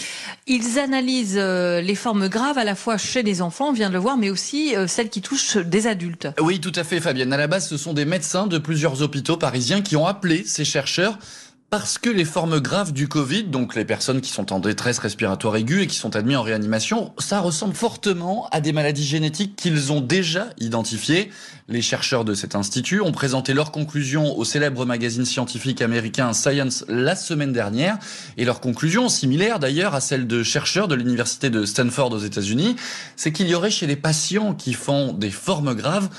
Ils analysent euh, les formes graves à la fois chez les enfants, on vient de le voir, mais aussi euh, celles qui touchent des adultes. Oui, tout à fait, Fabienne. À la base, ce sont des médecins de plusieurs hôpitaux parisiens qui ont appelé ces chercheurs parce que les formes graves du Covid, donc les personnes qui sont en détresse respiratoire aiguë et qui sont admises en réanimation, ça ressemble fortement à des maladies génétiques qu'ils ont déjà identifiées. Les chercheurs de cet institut ont présenté leurs conclusions au célèbre magazine scientifique américain Science la semaine dernière. Et leurs conclusions, similaires d'ailleurs à celles de chercheurs de l'université de Stanford aux États-Unis, c'est qu'il y aurait chez les patients qui font des formes graves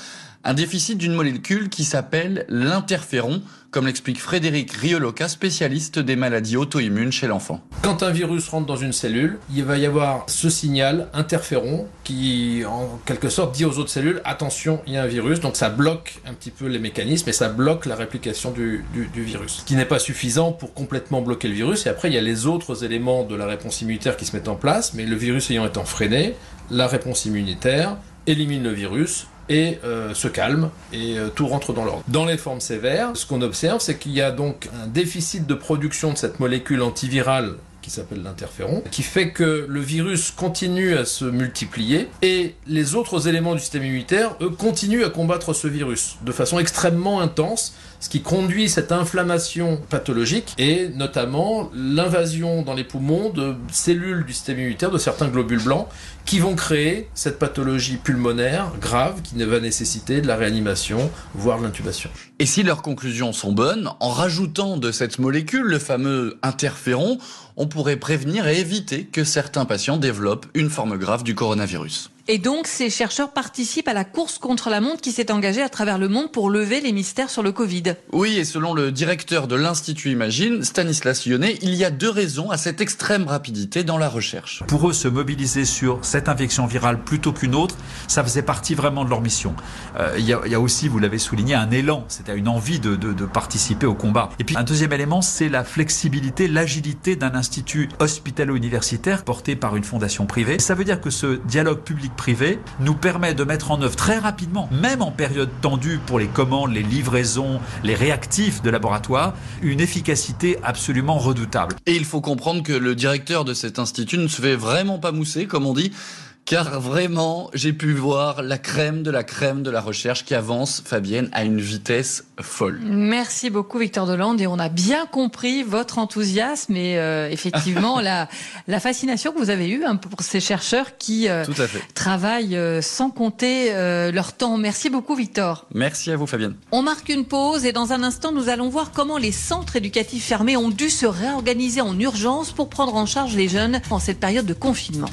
un déficit d'une molécule qui s'appelle l'interféron, comme l'explique Frédéric Rioloca, spécialiste des maladies auto-immunes chez l'enfant. Quand un virus rentre dans une cellule, il va y avoir ce signal interféron qui, en quelque sorte, dit aux autres cellules attention, il y a un virus. Donc ça bloque un petit peu les mécanismes et ça bloque la réplication du, virus. Ce qui n'est pas suffisant pour complètement bloquer le virus. Et après, il y a les autres éléments de la réponse immunitaire qui se mettent en place. Mais le virus ayant été freiné, la réponse immunitaire élimine le virus et euh, se calme et euh, tout rentre dans l'ordre. Dans les formes sévères, ce qu'on observe, c'est qu'il y a donc un déficit de production de cette molécule antivirale qui s'appelle l'interféron, qui fait que le virus continue à se multiplier et les autres éléments du système immunitaire, eux, continuent à combattre ce virus de façon extrêmement intense, ce qui conduit cette inflammation pathologique et notamment l'invasion dans les poumons de cellules du système immunitaire, de certains globules blancs, qui vont créer cette pathologie pulmonaire grave qui va nécessiter de la réanimation, voire de l'intubation. Et si leurs conclusions sont bonnes, en rajoutant de cette molécule, le fameux interféron, on pourrait prévenir et éviter que certains patients développent une forme grave du coronavirus. Et donc, ces chercheurs participent à la course contre la montre qui s'est engagée à travers le monde pour lever les mystères sur le Covid. Oui, et selon le directeur de l'Institut Imagine, Stanislas Lyonnais, il y a deux raisons à cette extrême rapidité dans la recherche. Pour eux, se mobiliser sur cette infection virale plutôt qu'une autre, ça faisait partie vraiment de leur mission. Euh, il, y a, aussi, vous l'avez souligné, un élan, c'était une envie de, de participer au combat. Et puis, un deuxième élément, c'est la flexibilité, l'agilité d'un institut hospitalo-universitaire porté par une fondation privée. Ça veut dire que ce dialogue public privé nous permet de mettre en œuvre très rapidement, même en période tendue pour les commandes, les livraisons, les réactifs de laboratoire, une efficacité absolument redoutable. Et il faut comprendre que le directeur de cet institut ne se fait vraiment pas mousser, comme on dit car vraiment, j'ai pu voir la crème de la crème de la recherche qui avance, Fabienne, à une vitesse folle. Merci beaucoup, Victor Delande, et on a bien compris votre enthousiasme et euh, effectivement <laughs> la, la fascination que vous avez eue hein, pour ces chercheurs qui euh, travaillent euh, sans compter leur temps. Merci beaucoup, Victor. Merci à vous, Fabienne. On marque une pause et dans un instant, nous allons voir comment les centres éducatifs fermés ont dû se réorganiser en urgence pour prendre en charge les jeunes en cette période de confinement.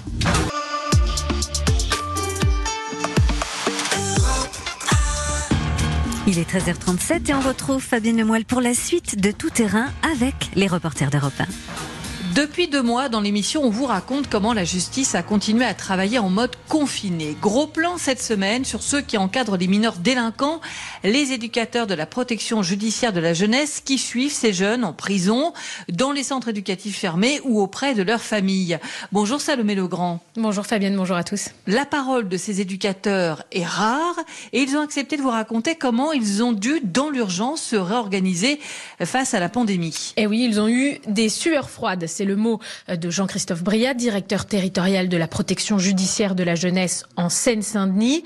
Il est 13h37 et on retrouve Fabienne Lemoyle pour la suite de Tout Terrain avec les reporters d'Europe 1. Depuis deux mois, dans l'émission, on vous raconte comment la justice a continué à travailler en mode confiné. Gros plan cette semaine sur ceux qui encadrent les mineurs délinquants, les éducateurs de la protection judiciaire de la jeunesse qui suivent ces jeunes en prison, dans les centres éducatifs fermés ou auprès de leurs familles. Bonjour Salomé Legrand. Bonjour Fabienne, bonjour à tous. La parole de ces éducateurs est rare et ils ont accepté de vous raconter comment ils ont dû, dans l'urgence, se réorganiser face à la pandémie. Et eh oui, ils ont eu des sueurs froides c'est le mot de Jean-Christophe Briat, directeur territorial de la protection judiciaire de la jeunesse en Seine-Saint-Denis,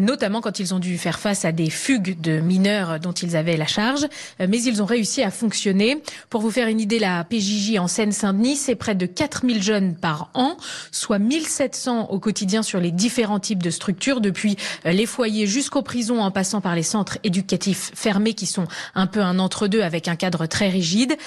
notamment quand ils ont dû faire face à des fugues de mineurs dont ils avaient la charge. Mais ils ont réussi à fonctionner. Pour vous faire une idée, la PJJ en Seine-Saint-Denis, c'est près de 4000 jeunes par an, soit 1700 au quotidien sur les différents types de structures, depuis les foyers jusqu'aux prisons en passant par les centres éducatifs fermés qui sont un peu un entre-deux avec un cadre très rigide.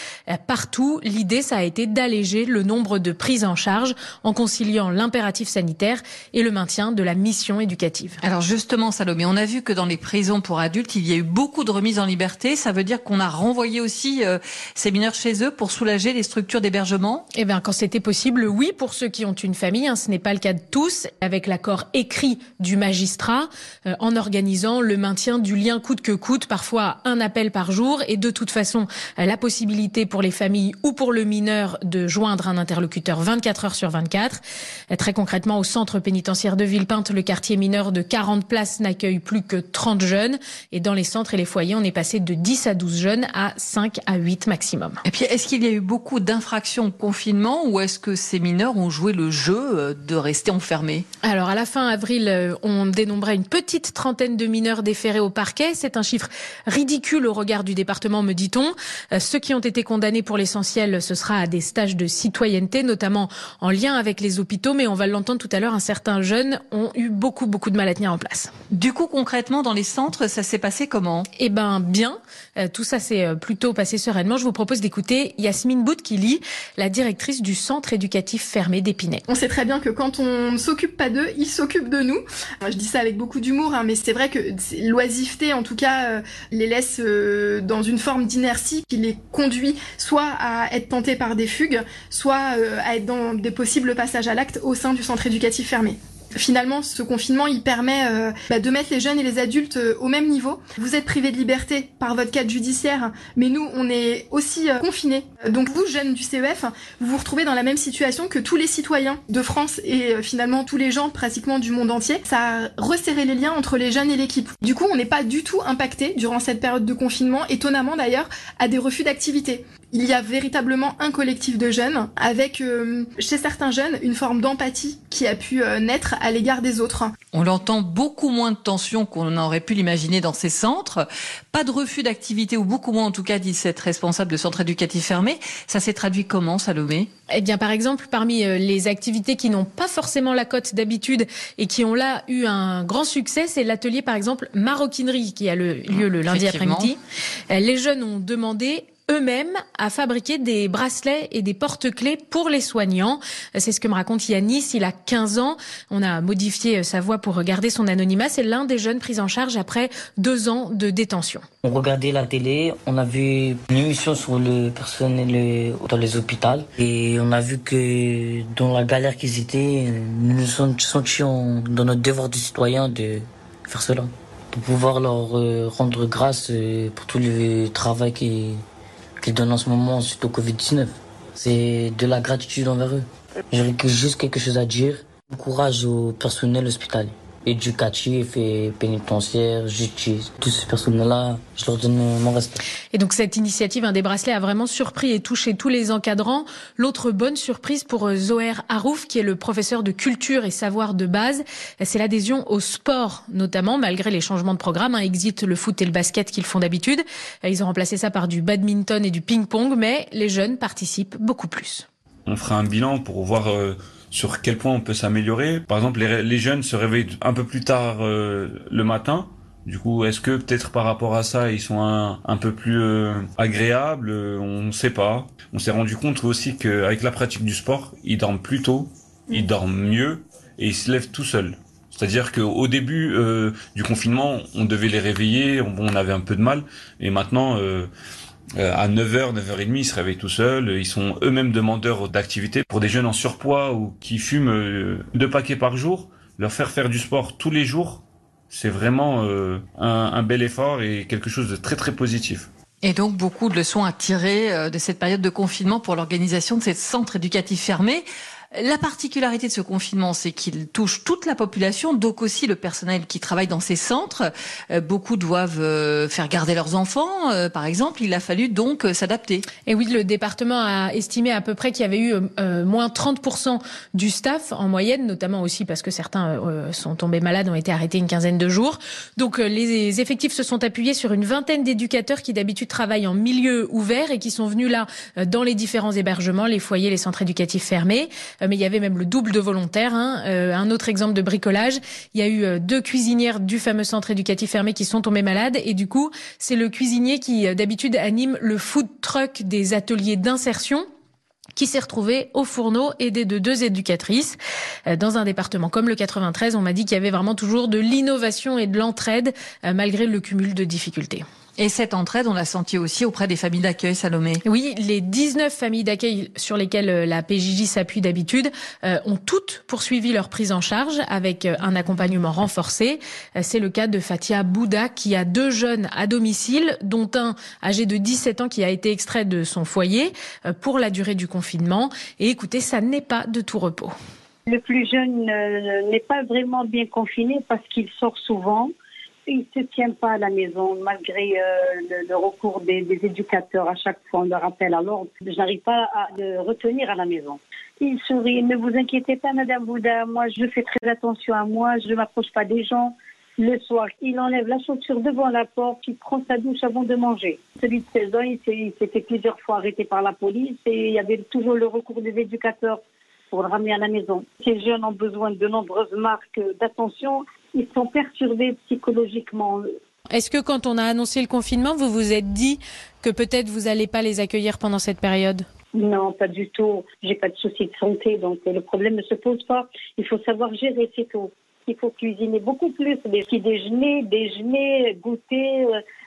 Partout, l'idée, ça a été d'alléger le nombre de prises en charge en conciliant l'impératif sanitaire et le maintien de la mission éducative. Alors justement, Salomé, on a vu que dans les prisons pour adultes, il y a eu beaucoup de remises en liberté. Ça veut dire qu'on a renvoyé aussi euh, ces mineurs chez eux pour soulager les structures d'hébergement? Eh bien, quand c'était possible, oui, pour ceux qui ont une famille. Hein, ce n'est pas le cas de tous, avec l'accord écrit du magistrat, euh, en organisant le maintien du lien coûte que coûte, parfois un appel par jour, et de toute façon, euh, la possibilité pour les familles ou pour le mineur de joindre un interlocuteur 24 heures sur 24. Euh, très concrètement, au centre pénitentiaire de Villepinte, le quartier mineur de 40 places n'accueille plus que 30 jeunes, et dans les centres et les foyers, on est passé de 10 à 12 jeunes à 5 à 8 maximum. Et puis, est-ce qu'il y a eu beaucoup d'infractions au confinement ou est-ce que ces mineurs ont joué le jeu de rester enfermés? Alors, à la fin avril, on dénombrait une petite trentaine de mineurs déférés au parquet. C'est un chiffre ridicule au regard du département, me dit-on. Ceux qui ont été condamnés pour l'essentiel, ce sera à des stages de citoyenneté, notamment en lien avec les hôpitaux. Mais on va l'entendre tout à l'heure, un certain jeunes ont eu beaucoup, beaucoup de mal à tenir en place. Du coup, concrètement, dans les centres, ça s'est passé comment? Eh ben, bien. Tout ça s'est plutôt passé sereinement. Je vous propose d'écouter Yasmine Boudkili, la directrice du centre éducatif fermé d'Épinay. On sait très bien que quand on ne s'occupe pas d'eux, ils s'occupent de nous. Je dis ça avec beaucoup d'humour, hein, mais c'est vrai que l'oisiveté, en tout cas, euh, les laisse euh, dans une forme d'inertie qui les conduit soit à être tentés par des fugues, soit euh, à être dans des possibles passages à l'acte au sein du centre éducatif fermé. Finalement, ce confinement, il permet euh, bah, de mettre les jeunes et les adultes euh, au même niveau. Vous êtes privés de liberté par votre cadre judiciaire, mais nous, on est aussi confinés. Donc vous, jeunes du CEF, vous vous retrouvez dans la même situation que tous les citoyens de France et finalement tous les gens pratiquement du monde entier. Ça a resserré les liens entre les jeunes et l'équipe. Du coup, on n'est pas du tout impacté durant cette période de confinement, étonnamment d'ailleurs, à des refus d'activité. Il y a véritablement un collectif de jeunes avec, euh, chez certains jeunes, une forme d'empathie qui a pu euh, naître à l'égard des autres. On l'entend beaucoup moins de tension qu'on aurait pu l'imaginer dans ces centres. Pas de refus d'activité, ou beaucoup moins en tout cas, dit cette responsable de centre éducatif fermé. Ça s'est traduit comment, Salomé? Eh bien, par exemple, parmi euh, les activités qui n'ont pas forcément la cote d'habitude et qui ont là eu un grand succès, c'est l'atelier, par exemple, maroquinerie qui a le, lieu le lundi après-midi. Les jeunes ont demandé eux-mêmes à fabriquer des bracelets et des porte-clés pour les soignants. C'est ce que me raconte Yanis. Il a 15 ans. On a modifié sa voix pour regarder son anonymat. C'est l'un des jeunes pris en charge après deux ans de détention. On regardait la télé. On a vu une émission sur le personnel dans les hôpitaux. Et on a vu que dans la galère qu'ils étaient, nous nous sentions dans notre devoir de citoyen de faire cela. Pour pouvoir leur rendre grâce pour tout le travail qui qu'ils donnent en ce moment suite au Covid-19. C'est de la gratitude envers eux. J'aurais juste quelque chose à dire. Courage au personnel hospitalier, éducatif et pénitentiaire, justice. Tous ces personnels-là, je leur donne mon respect. Et donc cette initiative, un des bracelets, a vraiment surpris et touché tous les encadrants. L'autre bonne surprise pour Zoher Harouf, qui est le professeur de culture et savoir de base, c'est l'adhésion au sport, notamment, malgré les changements de programme. Hein, exit le foot et le basket qu'ils font d'habitude. Ils ont remplacé ça par du badminton et du ping-pong, mais les jeunes participent beaucoup plus. On fera un bilan pour voir euh, sur quel point on peut s'améliorer. Par exemple, les, les, jeunes se réveillent un peu plus tard euh, le matin. Du coup, est-ce que peut-être par rapport à ça, ils sont un, un peu plus euh, agréables? On ne sait pas. On s'est rendu compte aussi qu'avec la pratique du sport, ils dorment plus tôt, ils dorment mieux et ils se lèvent tout seuls. C'est-à-dire qu'au début euh, du confinement, on devait les réveiller, on, on, avait un peu de mal, et maintenant, euh, à 9h, 9h30, ils se réveillent tout seuls, ils sont eux-mêmes demandeurs d'activité. Pour des jeunes en surpoids ou qui fument deux paquets par jour, leur faire faire du sport tous les jours, c'est vraiment euh, un, un, bel effort et quelque chose de très très positif. Et donc beaucoup de leçons à tirer de cette période de confinement pour l'organisation de ces centres éducatifs fermés. La particularité de ce confinement, c'est qu'il touche toute la population, donc aussi le personnel qui travaille dans ces centres. Euh, beaucoup doivent euh, faire garder leurs enfants, euh, par exemple. Il a fallu donc s'adapter. Et oui, le département a estimé à peu près qu'il y avait eu moins 30% du staff en moyenne, notamment aussi parce que certains sont tombés malades, ont été arrêtés une quinzaine de jours. Donc les effectifs se sont appuyés sur une vingtaine d'éducateurs qui d'habitude travaillent en milieu ouvert et qui sont venus là dans les différents hébergements, les foyers, les centres éducatifs fermés. Euh, mais il y avait même le double de volontaires. Hein. Euh, un autre exemple de bricolage, il y a eu euh, deux cuisinières du fameux centre éducatif fermé qui sont tombées malades et du coup, c'est le cuisinier qui d'habitude anime le food truck des ateliers d'insertion qui s'est retrouvé au fourneau aidé de deux éducatrices. Dans un département comme le 93, on m'a dit qu'il y avait vraiment toujours de l'innovation et de l'entraide malgré le cumul de difficultés. Et cette entraide, on l'a senti aussi auprès des familles d'accueil, Salomé. Oui, les 19 familles d'accueil sur lesquelles euh, la PJJ s'appuie d'habitude euh, ont toutes poursuivi leur prise en charge avec euh, un accompagnement renforcé. C'est le cas de Fatia Bouda qui a deux jeunes à domicile, dont un âgé de 17 ans qui a été extrait de son foyer pour la durée du confinement. Et écoutez, ça n'est pas de tout repos. Le plus jeune n'est pas vraiment bien confiné parce qu'il sort souvent il ne se tient pas à la maison malgré euh, le, recours des, éducateurs à chaque fois, on le rappelle l'ordre. Je n'arrive pas à le retenir à la maison. Il sourit. Ne vous inquiétez pas, Madame Bouddha. Moi, je fais très attention à moi. Je ne m'approche pas des gens. Le soir, il enlève la chaussure devant la porte, il prend sa douche avant de manger. Celui de 16 ans, il s'est fait plusieurs fois arrêté par la police et il y avait toujours le recours des éducateurs pour le ramener à la maison. Ces jeunes ont besoin de nombreuses marques d'attention ils sont perturbés psychologiquement. Est-ce que quand on a annoncé le confinement, vous vous êtes dit que peut-être vous n'allez pas les accueillir pendant cette période? Non, pas du tout. J'ai pas de soucis de santé, donc le problème ne se pose pas. Il faut savoir gérer, c'est tout. Il faut cuisiner beaucoup plus. Des petits déjeuners, déjeuner, goûter,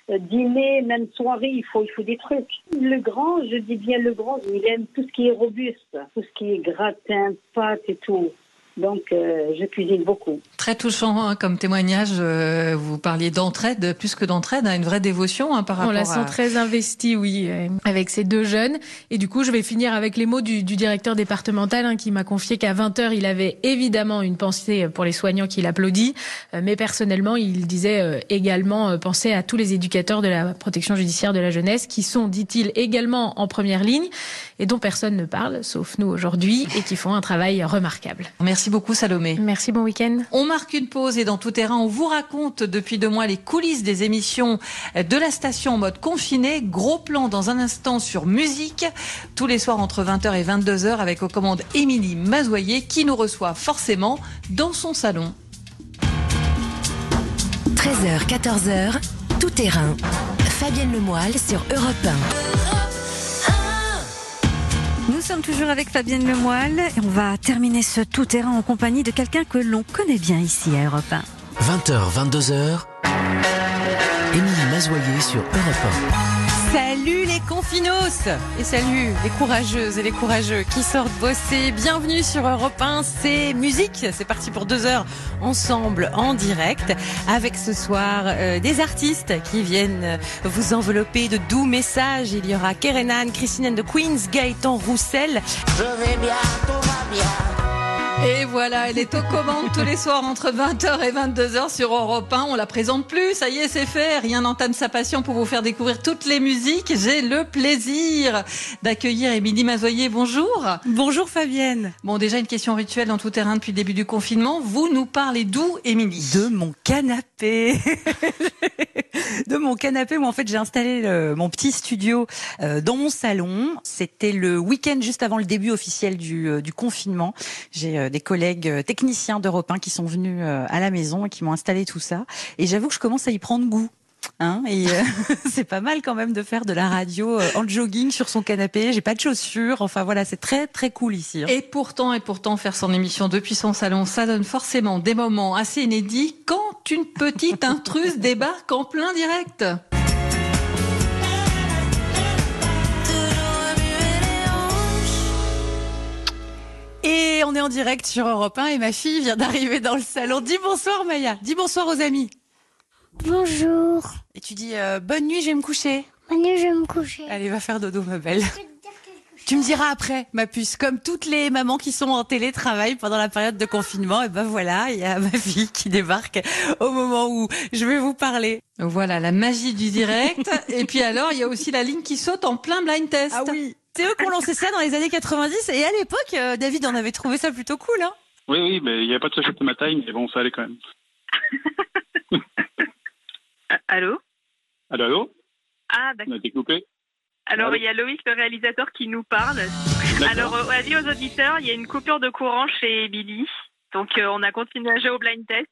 euh, dîner, même soirée, il faut, il faut des trucs. Le grand, je dis bien le grand, il aime tout ce qui est robuste, tout ce qui est gratin, pâte et tout. Donc, euh, je cuisine beaucoup. Très touchant hein, comme témoignage. Euh, vous parliez d'entraide, plus que d'entraide, hein, une vraie dévotion hein, par rapport à... On la sent très investie, oui, euh, avec ces deux jeunes. Et du coup, je vais finir avec les mots du, du directeur départemental qui m'a confié qu'à 20h, il avait évidemment une pensée pour les soignants qu'il applaudit. mais personnellement, il disait également penser à tous les éducateurs de la protection judiciaire de la jeunesse qui sont, dit-il, également en première ligne et dont personne ne parle, sauf nous aujourd'hui, et qui font un travail remarquable. Merci beaucoup Salomé. Merci, bon week-end. On marque une pause et dans tout terrain, on vous raconte depuis deux mois les coulisses des émissions de la station en mode confiné. Gros plan dans un instant sur musique, tous les soirs entre 20h et 22h avec aux commandes Émilie Mazoyer qui nous reçoit forcément dans son salon. 13h, 14h, tout terrain. Fabienne Lemoyle sur Europe 1. Nous sommes toujours avec Fabienne Lemoyle et on va terminer ce tout-terrain en compagnie de quelqu'un que l'on connaît bien ici à Europe 1. 20h, 22h, Émilie Mazoyer sur Europe 1. Salut les confinos et salut les courageuses et les courageux qui sortent bosser. Bienvenue sur Europe 1, c'est musique. C'est parti pour deux heures ensemble en direct avec ce soir euh, des artistes qui viennent vous envelopper de doux messages. Il y aura Kerenan, Christine de Queens, Gaëtan Roussel. Je vais bien, tout va bien. Et voilà, elle est aux commandes tous les soirs entre 20h et 22h sur Europe 1. On la présente plus, ça y est, c'est fait. Rien n'entame sa passion pour vous faire découvrir toutes les musiques. J'ai le plaisir d'accueillir Émilie Mazoyer. Bonjour. Bonjour Fabienne. Bon, déjà une question rituelle dans tout terrain depuis le début du confinement. Vous nous parlez d'où, Émilie? De mon canapé. <laughs> de mon canapé où en fait j'ai installé mon petit studio euh, dans mon salon. C'était le week-end juste avant le début officiel du, euh, du confinement. J'ai euh, des collègues euh, techniciens d'Europe 1 qui sont venus euh, à la maison et qui m'ont installé tout ça. Et j'avoue que je commence à y prendre goût. Hein, et <laughs> c'est pas mal quand même de faire de la radio en jogging sur son canapé. J'ai pas de chaussures. Enfin voilà, c'est très très cool ici. Hein. Et pourtant et pourtant faire son émission depuis son salon, ça donne forcément des moments assez inédits quand une petite intruse <laughs> débarque en plein direct. Est en direct sur Europe 1 et ma fille vient d'arriver dans le salon. Dis bonsoir Maya, dis bonsoir aux amis. Bonjour. Et tu dis euh, bonne nuit, je vais me coucher. Bonne nuit, je vais me coucher. Allez, va faire dodo ma belle. Tu me diras après, ma puce. Comme toutes les mamans qui sont en télétravail pendant la période de confinement, et ben voilà, il y a ma fille qui débarque au moment où je vais vous parler. Voilà, la magie du direct. et puis alors, il y a aussi la ligne qui saute en plein blind test. Ah oui. C'est eux qui ont lancé ça dans les années 90 et à l'époque, euh, David en avait trouvé ça plutôt cool. Hein Oui, oui, mais il n'y a pas de sachet de ma taille, mais bon, ça allait quand même. <laughs> Allô? Allô, allô? Ah, On d'accord. a été coupé Alors, il y a Loïc, le réalisateur, qui nous parle. Alors, euh, avis aux auditeurs, il y a une coupure de courant chez Billy. Donc, euh, on a continué à jouer au blind test.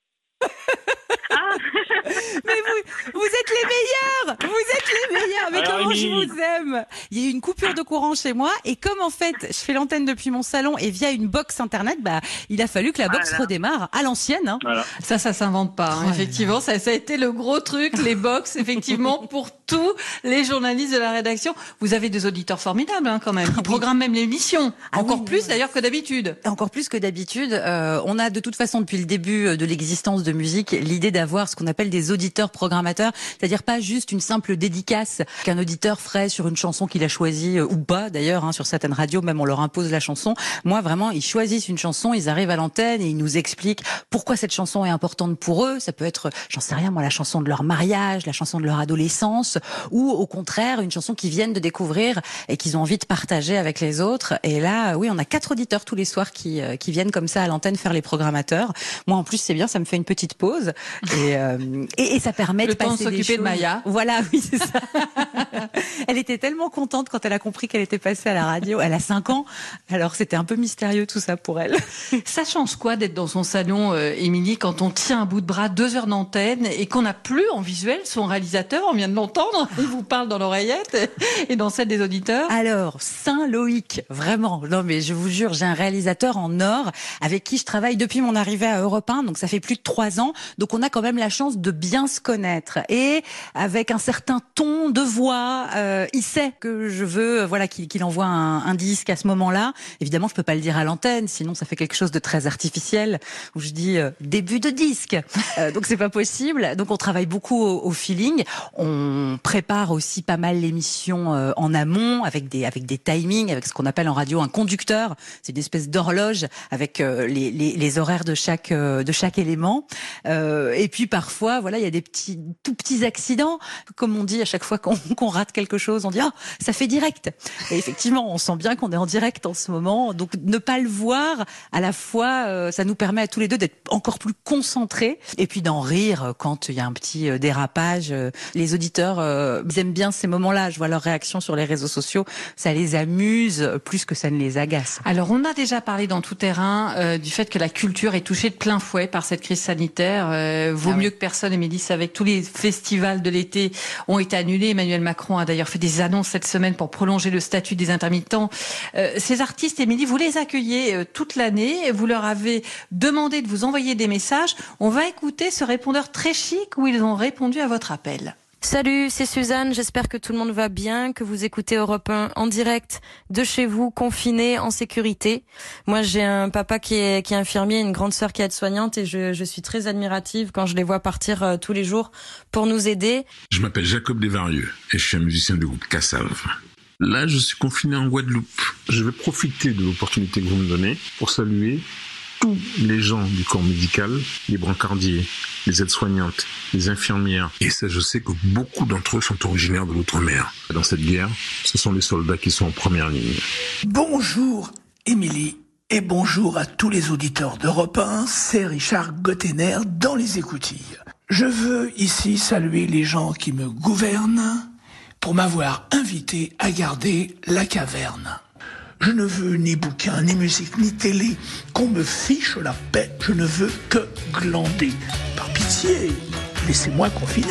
Mais vous, vous êtes les meilleurs Vous êtes les meilleurs Mais Alors, comment je vous aime Il y a eu une coupure de courant chez moi et comme en fait je fais l'antenne depuis mon salon et via une box internet, bah il a fallu que la box Voilà. redémarre à l'ancienne. Hein. Ça, ça s'invente pas. hein. effectivement, ça, ça a été le gros truc, les box, effectivement, <laughs> pour tous les journalistes de la rédaction. Vous avez des auditeurs formidables, hein, quand même. Ils programment même l'émission. Encore plus, d'ailleurs, que d'habitude. Encore plus que d'habitude. Euh, on a de toute façon depuis le début de l'existence de musique l'idée d'avoir ce qu'on appelle des auditeurs programmateurs, c'est-à-dire pas juste une simple dédicace qu'un auditeur ferait sur une chanson qu'il a choisie euh, ou pas d'ailleurs hein, sur certaines radios même on leur impose la chanson. Moi vraiment ils choisissent une chanson, ils arrivent à l'antenne et ils nous expliquent pourquoi cette chanson est importante pour eux. Ça peut être j'en sais rien moi la chanson de leur mariage, la chanson de leur adolescence ou au contraire une chanson qu'ils viennent de découvrir et qu'ils ont envie de partager avec les autres. Et là oui on a quatre auditeurs tous les soirs qui euh, qui viennent comme ça à l'antenne faire les programmateurs. Moi en plus c'est bien ça me fait une petite pause et euh, et, et ça permet Le de temps de passer s'occuper de. Maya. Voilà <laughs> oui c'est ça. elle était tellement contente quand elle a compris qu'elle était passée à la radio. Elle a 5 ans alors c'était un peu mystérieux tout ça pour elle. <laughs> Ça change quoi d'être dans son salon, euh, Émilie, quand on tient un bout de bras, deux heures d'antenne, et qu'on n'a plus en visuel son réalisateur, on vient de l'entendre, <laughs> il vous parle dans l'oreillette et dans celle des auditeurs Alors, Saint Loïc, vraiment. Non, mais je vous jure, j'ai un réalisateur en or avec qui je travaille depuis mon arrivée à Europe 1, donc ça fait plus de Donc on a quand même la chance de bien se connaître et avec un certain ton de voix, euh, il sait que je veux, euh, voilà, qu'il qu'il envoie un, un disque à ce moment-là. Évidemment, je peux pas le dire à l'antenne, sinon ça fait quelque chose de très artificiel où je dis euh, début de disque. Euh, donc c'est pas possible. Donc on travaille beaucoup au, au feeling. On prépare aussi pas mal l'émission euh, en amont avec des avec des timings, avec ce qu'on appelle en radio un conducteur. C'est une espèce d'horloge avec euh, les, les, les horaires de chaque de chaque élément. Euh, et puis parfois, voilà, il y a des petits tout petits accidents, comme on dit à chaque fois <laughs> qu'on rate quelque chose, on dit ah ça fait direct. Et effectivement, on sent bien qu'on est en direct en ce moment. Donc ne pas le voir, à la fois, euh, ça nous permet à tous les deux d'être encore plus concentrés et puis d'en rire quand il y a un petit euh, dérapage. Les auditeurs euh, ils aiment bien ces moments-là. Je vois leurs réactions sur les réseaux sociaux, ça les amuse plus que ça ne les agace. Alors, on a déjà parlé dans tout terrain du fait que la culture est touchée de plein fouet par cette crise sanitaire. Euh, vaut Ah oui. mieux que personne, Émilie, savait que tous les festivals de l'été ont été annulés. Emmanuel Macron a d'ailleurs fait des annonces cette semaine pour prolonger le statut des intermittents. Euh, ces artistes, Émilie, vous les accueillez euh, toute l'année. Vous leur avez demandé de vous envoyer des messages. On va écouter ce répondeur très chic où ils ont répondu à votre appel. Salut, c'est Suzanne. J'espère que tout le monde va bien, que vous écoutez Europe 1 en direct de chez vous, confiné, en sécurité. Moi, j'ai un papa qui est, infirmier, une grande sœur qui est aide-soignante et je, suis très admirative quand je les vois partir euh, tous les jours pour nous aider. Je m'appelle Jacob Desvarieux et je suis un musicien du groupe Cassav. Là, je suis confiné en Guadeloupe. Je vais profiter de l'opportunité que vous me donnez pour saluer tous les gens du corps médical, les brancardiers, les aides-soignantes, les infirmières. Et ça, je sais que beaucoup d'entre eux sont originaires de l'outre-mer. Dans cette guerre, ce sont les soldats qui sont en première ligne. Bonjour, Émilie, et bonjour à tous les auditeurs d'Europe 1, c'est Richard Gottener dans les écoutilles. Je veux ici saluer les gens qui me gouvernent pour m'avoir invité à garder la caverne. Je ne veux ni bouquin, ni musique, ni télé, qu'on me fiche la paix. Je ne veux que glander. Par pitié, laissez-moi confiner.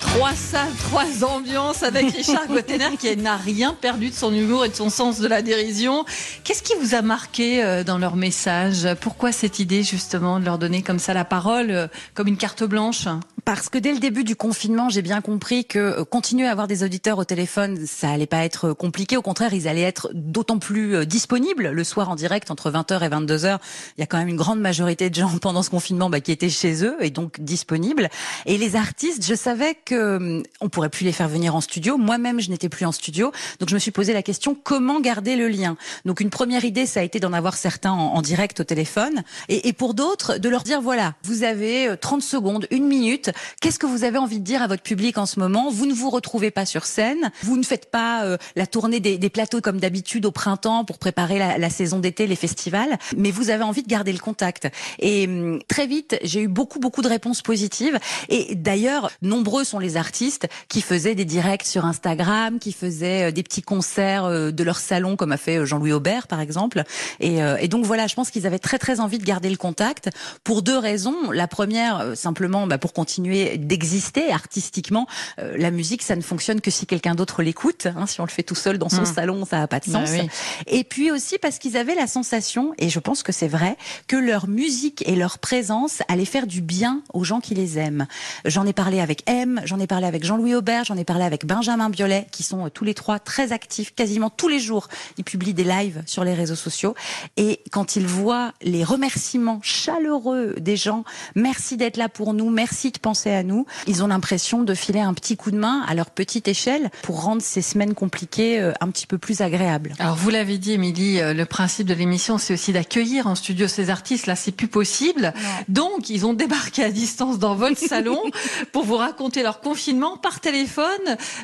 Trois salles, trois ambiances avec <laughs> Richard Gottener qui n'a rien perdu de son humour et de son sens de la dérision. Qu'est-ce qui vous a marqué euh, dans leur message? Pourquoi cette idée justement de leur donner comme ça la parole, euh, comme une carte blanche? Parce que dès le début du confinement, j'ai bien compris que euh, continuer à avoir des auditeurs au téléphone, ça allait pas être compliqué. Au contraire, ils allaient être d'autant plus euh, disponibles le soir en direct entre 20h et 22h. Il y a quand même une grande majorité de gens <laughs> pendant ce confinement bah, qui étaient chez eux et donc disponibles. Et les artistes, je savais que on pourrait plus les faire venir en studio. Moi-même, je n'étais plus en studio, donc je me suis posé la question comment garder le lien? Donc une première idée, ça a été d'en avoir certains en, direct au téléphone, et pour d'autres, de leur dire voilà, vous avez 30 secondes, une minute Qu'est-ce que vous avez envie de dire à votre public en ce moment? Vous ne vous retrouvez pas sur scène, vous ne faites pas euh, la tournée des, des, plateaux comme d'habitude au printemps pour préparer la, la saison d'été, les festivals, mais vous avez envie de garder le contact. Et hum, très vite, j'ai eu beaucoup beaucoup de réponses positives. Et d'ailleurs, nombreux sont les artistes qui faisaient des directs sur Instagram, qui faisaient euh, des petits concerts euh, de leur salon, comme a fait Jean-Louis Aubert par exemple. Et, et donc voilà, je pense qu'ils avaient très très envie de garder le contact pour deux raisons. La première, simplement, bah, pour continuer d'exister artistiquement. Euh, la musique, ça ne fonctionne que si quelqu'un d'autre l'écoute. Hein. Si on le fait tout seul dans son mmh. salon, ça n'a pas de bah sens. Bah oui. Et puis aussi parce qu'ils avaient la sensation, et je pense que c'est vrai, que leur musique et leur présence allaient faire du bien aux gens qui les aiment. J'en ai parlé avec M, j'en ai parlé avec Jean-Louis Aubert, j'en ai parlé avec Benjamin Biolay, qui sont euh, tous les trois très actifs, quasiment tous les jours. Ils publient des lives sur les réseaux sociaux. Et quand ils voient les remerciements chaleureux des gens, merci d'être là pour nous, merci de penser à nous, ils ont l'impression de filer un petit coup de main à leur petite échelle pour rendre ces semaines compliquées euh, un petit peu plus agréables. Alors vous l'avez dit, Émilie, euh, le principe de l'émission, c'est aussi d'accueillir en studio ces artistes. Là, c'est plus possible. Non. Donc, ils ont débarqué à distance dans votre salon <laughs> pour vous raconter leur confinement par téléphone.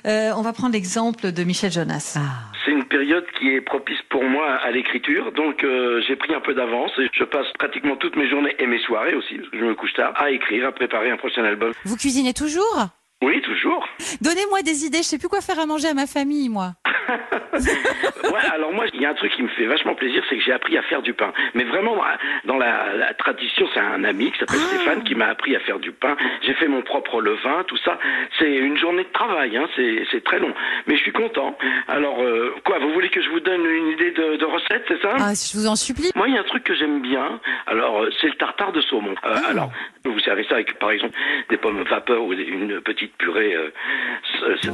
Euh, on va prendre l'exemple de Michel Jonas. Ah. C'est une période qui est propice pour moi à l'écriture, donc euh, j'ai pris un peu d'avance et je passe pratiquement toutes mes journées et mes soirées aussi, je me couche tard, à écrire, à préparer un prochain album. Vous cuisinez toujours? Oui, toujours. Donnez-moi des idées, je sais plus quoi faire à manger à ma famille, moi. <laughs> ouais, alors moi, il y a un truc qui me fait vachement plaisir, c'est que j'ai appris à faire du pain. Mais vraiment, dans la, la tradition, c'est un ami qui s'appelle ah. Stéphane qui m'a appris à faire du pain. J'ai fait mon propre levain, tout ça. C'est une journée de travail, hein, c'est très long. Mais je suis content. Alors, euh, quoi, vous voulez que je vous donne une idée de, de recette, c'est ça? Ah, Je vous en supplie. Moi, il y a un truc que j'aime bien. Alors, euh, c'est le tartare de saumon. Euh, ah. Alors, vous savez ça avec, par exemple, des pommes vapeur ou une petite purée euh,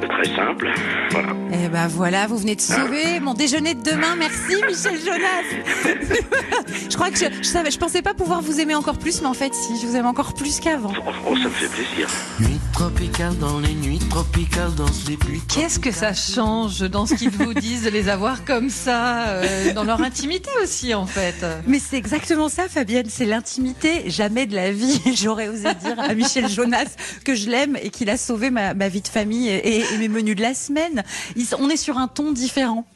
très simple. Voilà. Et eh ben voilà, vous venez de sauver mon déjeuner de demain. Merci <laughs> Michel Jonas. <laughs> je crois que je, je, savais, je pensais pas pouvoir vous aimer encore plus, mais en fait, si, je vous aime encore plus qu'avant. Oh, oh, ça me fait plaisir. Nuit tropicale dans les nuits tropicales dans les pluies. Qu'est-ce que ça change dans ce qu'ils vous disent de les avoir comme ça, euh, dans leur intimité aussi, en fait? Mais c'est exactement ça, Fabienne. C'est l'intimité. Jamais de la vie, <laughs> j'aurais osé dire à Michel Jonas que je l'aime et qu'il a sauvé ma, vie de famille et, mes menus de la semaine. On est sur un ton différent.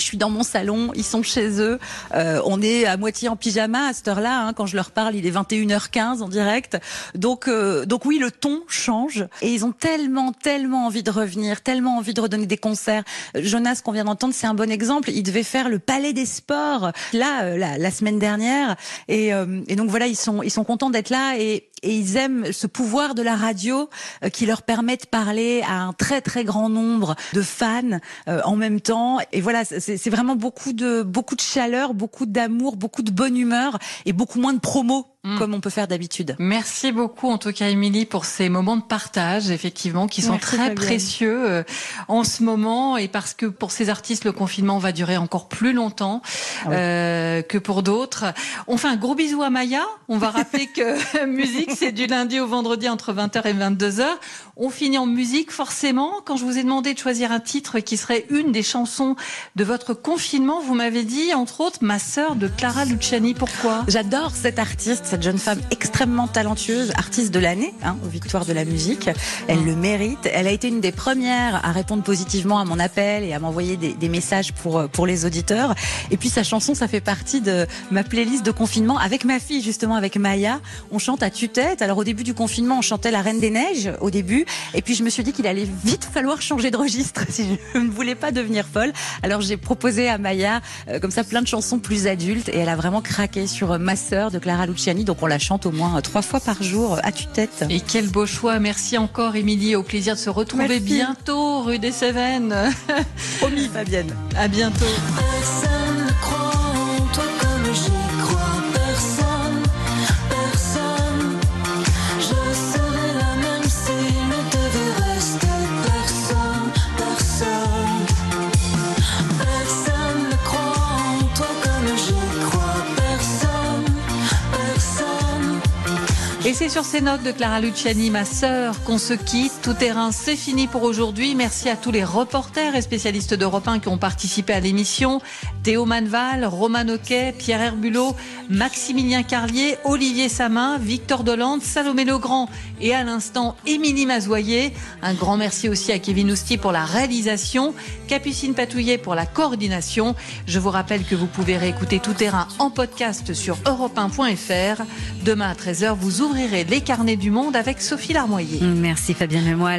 Je suis dans mon salon, ils sont chez eux. Euh, on est à moitié en pyjama à cette heure-là. Hein, quand je leur parle, il est 21h15 en direct. Donc, euh, donc oui, le ton change. Et ils ont tellement, tellement envie de revenir, tellement envie de redonner des concerts. Jonas, qu'on vient d'entendre, c'est un bon exemple. Il devait faire le Palais des Sports là, euh, la, la semaine dernière. Et, euh, et donc voilà, ils sont, ils sont contents d'être là. Et et ils aiment ce pouvoir de la radio euh, qui leur permet de parler à un très très grand nombre de fans euh, en même temps. Et voilà, c'est vraiment beaucoup de beaucoup de chaleur, beaucoup d'amour, beaucoup de bonne humeur et beaucoup moins de promos Mmh. comme on peut faire d'habitude. Merci beaucoup en tout cas Émilie pour ces moments de partage effectivement qui sont Merci, très précieux euh, en ce moment et parce que pour ces artistes le confinement va durer encore plus longtemps ah oui. euh, que pour d'autres. On fait un gros bisou à Maya. On va rappeler que <laughs> musique c'est du lundi au vendredi entre 20h et 22h. On finit en musique forcément. Quand je vous ai demandé de choisir un titre qui serait une des chansons de votre confinement, vous m'avez dit entre autres Ma sœur de Clara Luciani. Pourquoi? J'adore cet artiste cette jeune femme extrêmement talentueuse, artiste de l'année, hein, aux victoires de la musique. Elle le mérite. Elle a été une des premières à répondre positivement à mon appel et à m'envoyer des, messages pour, pour les auditeurs. Et puis sa chanson, ça fait partie de ma playlist de confinement avec ma fille, justement, avec Maya. On chante à tue-tête. Alors au début du confinement, on chantait La Reine des Neiges au début. Et puis je me suis dit qu'il allait vite falloir changer de registre <laughs> si je ne voulais pas devenir folle. Alors j'ai proposé à Maya, euh, comme ça, plein de chansons plus adultes. Et elle a vraiment craqué sur Ma sœur de Clara Luciani donc on la chante au moins trois fois par jour à tue-tête. Et quel beau choix. Merci encore, Émilie. Au plaisir de se retrouver Merci. bientôt rue des Cévennes. Promis, Fabienne. À bientôt. Et c'est sur ces notes de Clara Luciani, ma sœur, qu'on se quitte. Tout terrain, c'est fini pour aujourd'hui. Merci à tous les reporters et spécialistes d'Europe 1 qui ont participé à l'émission. Théo Manval, Roman Oquet, Pierre Herbulot, Maximilien Carlier, Olivier Samin, Victor Dolande, Salomé Legrand et à l'instant Émilie Mazoyer. Un grand merci aussi à Kevin Ousti pour la réalisation, Capucine Patouillet pour la coordination. Je vous rappelle que vous pouvez réécouter Tout terrain en podcast sur europe1.fr. Demain à 13h, vous ouvrirez les carnets du monde avec Sophie Larmoyer. Merci Fabienne Lemoyle.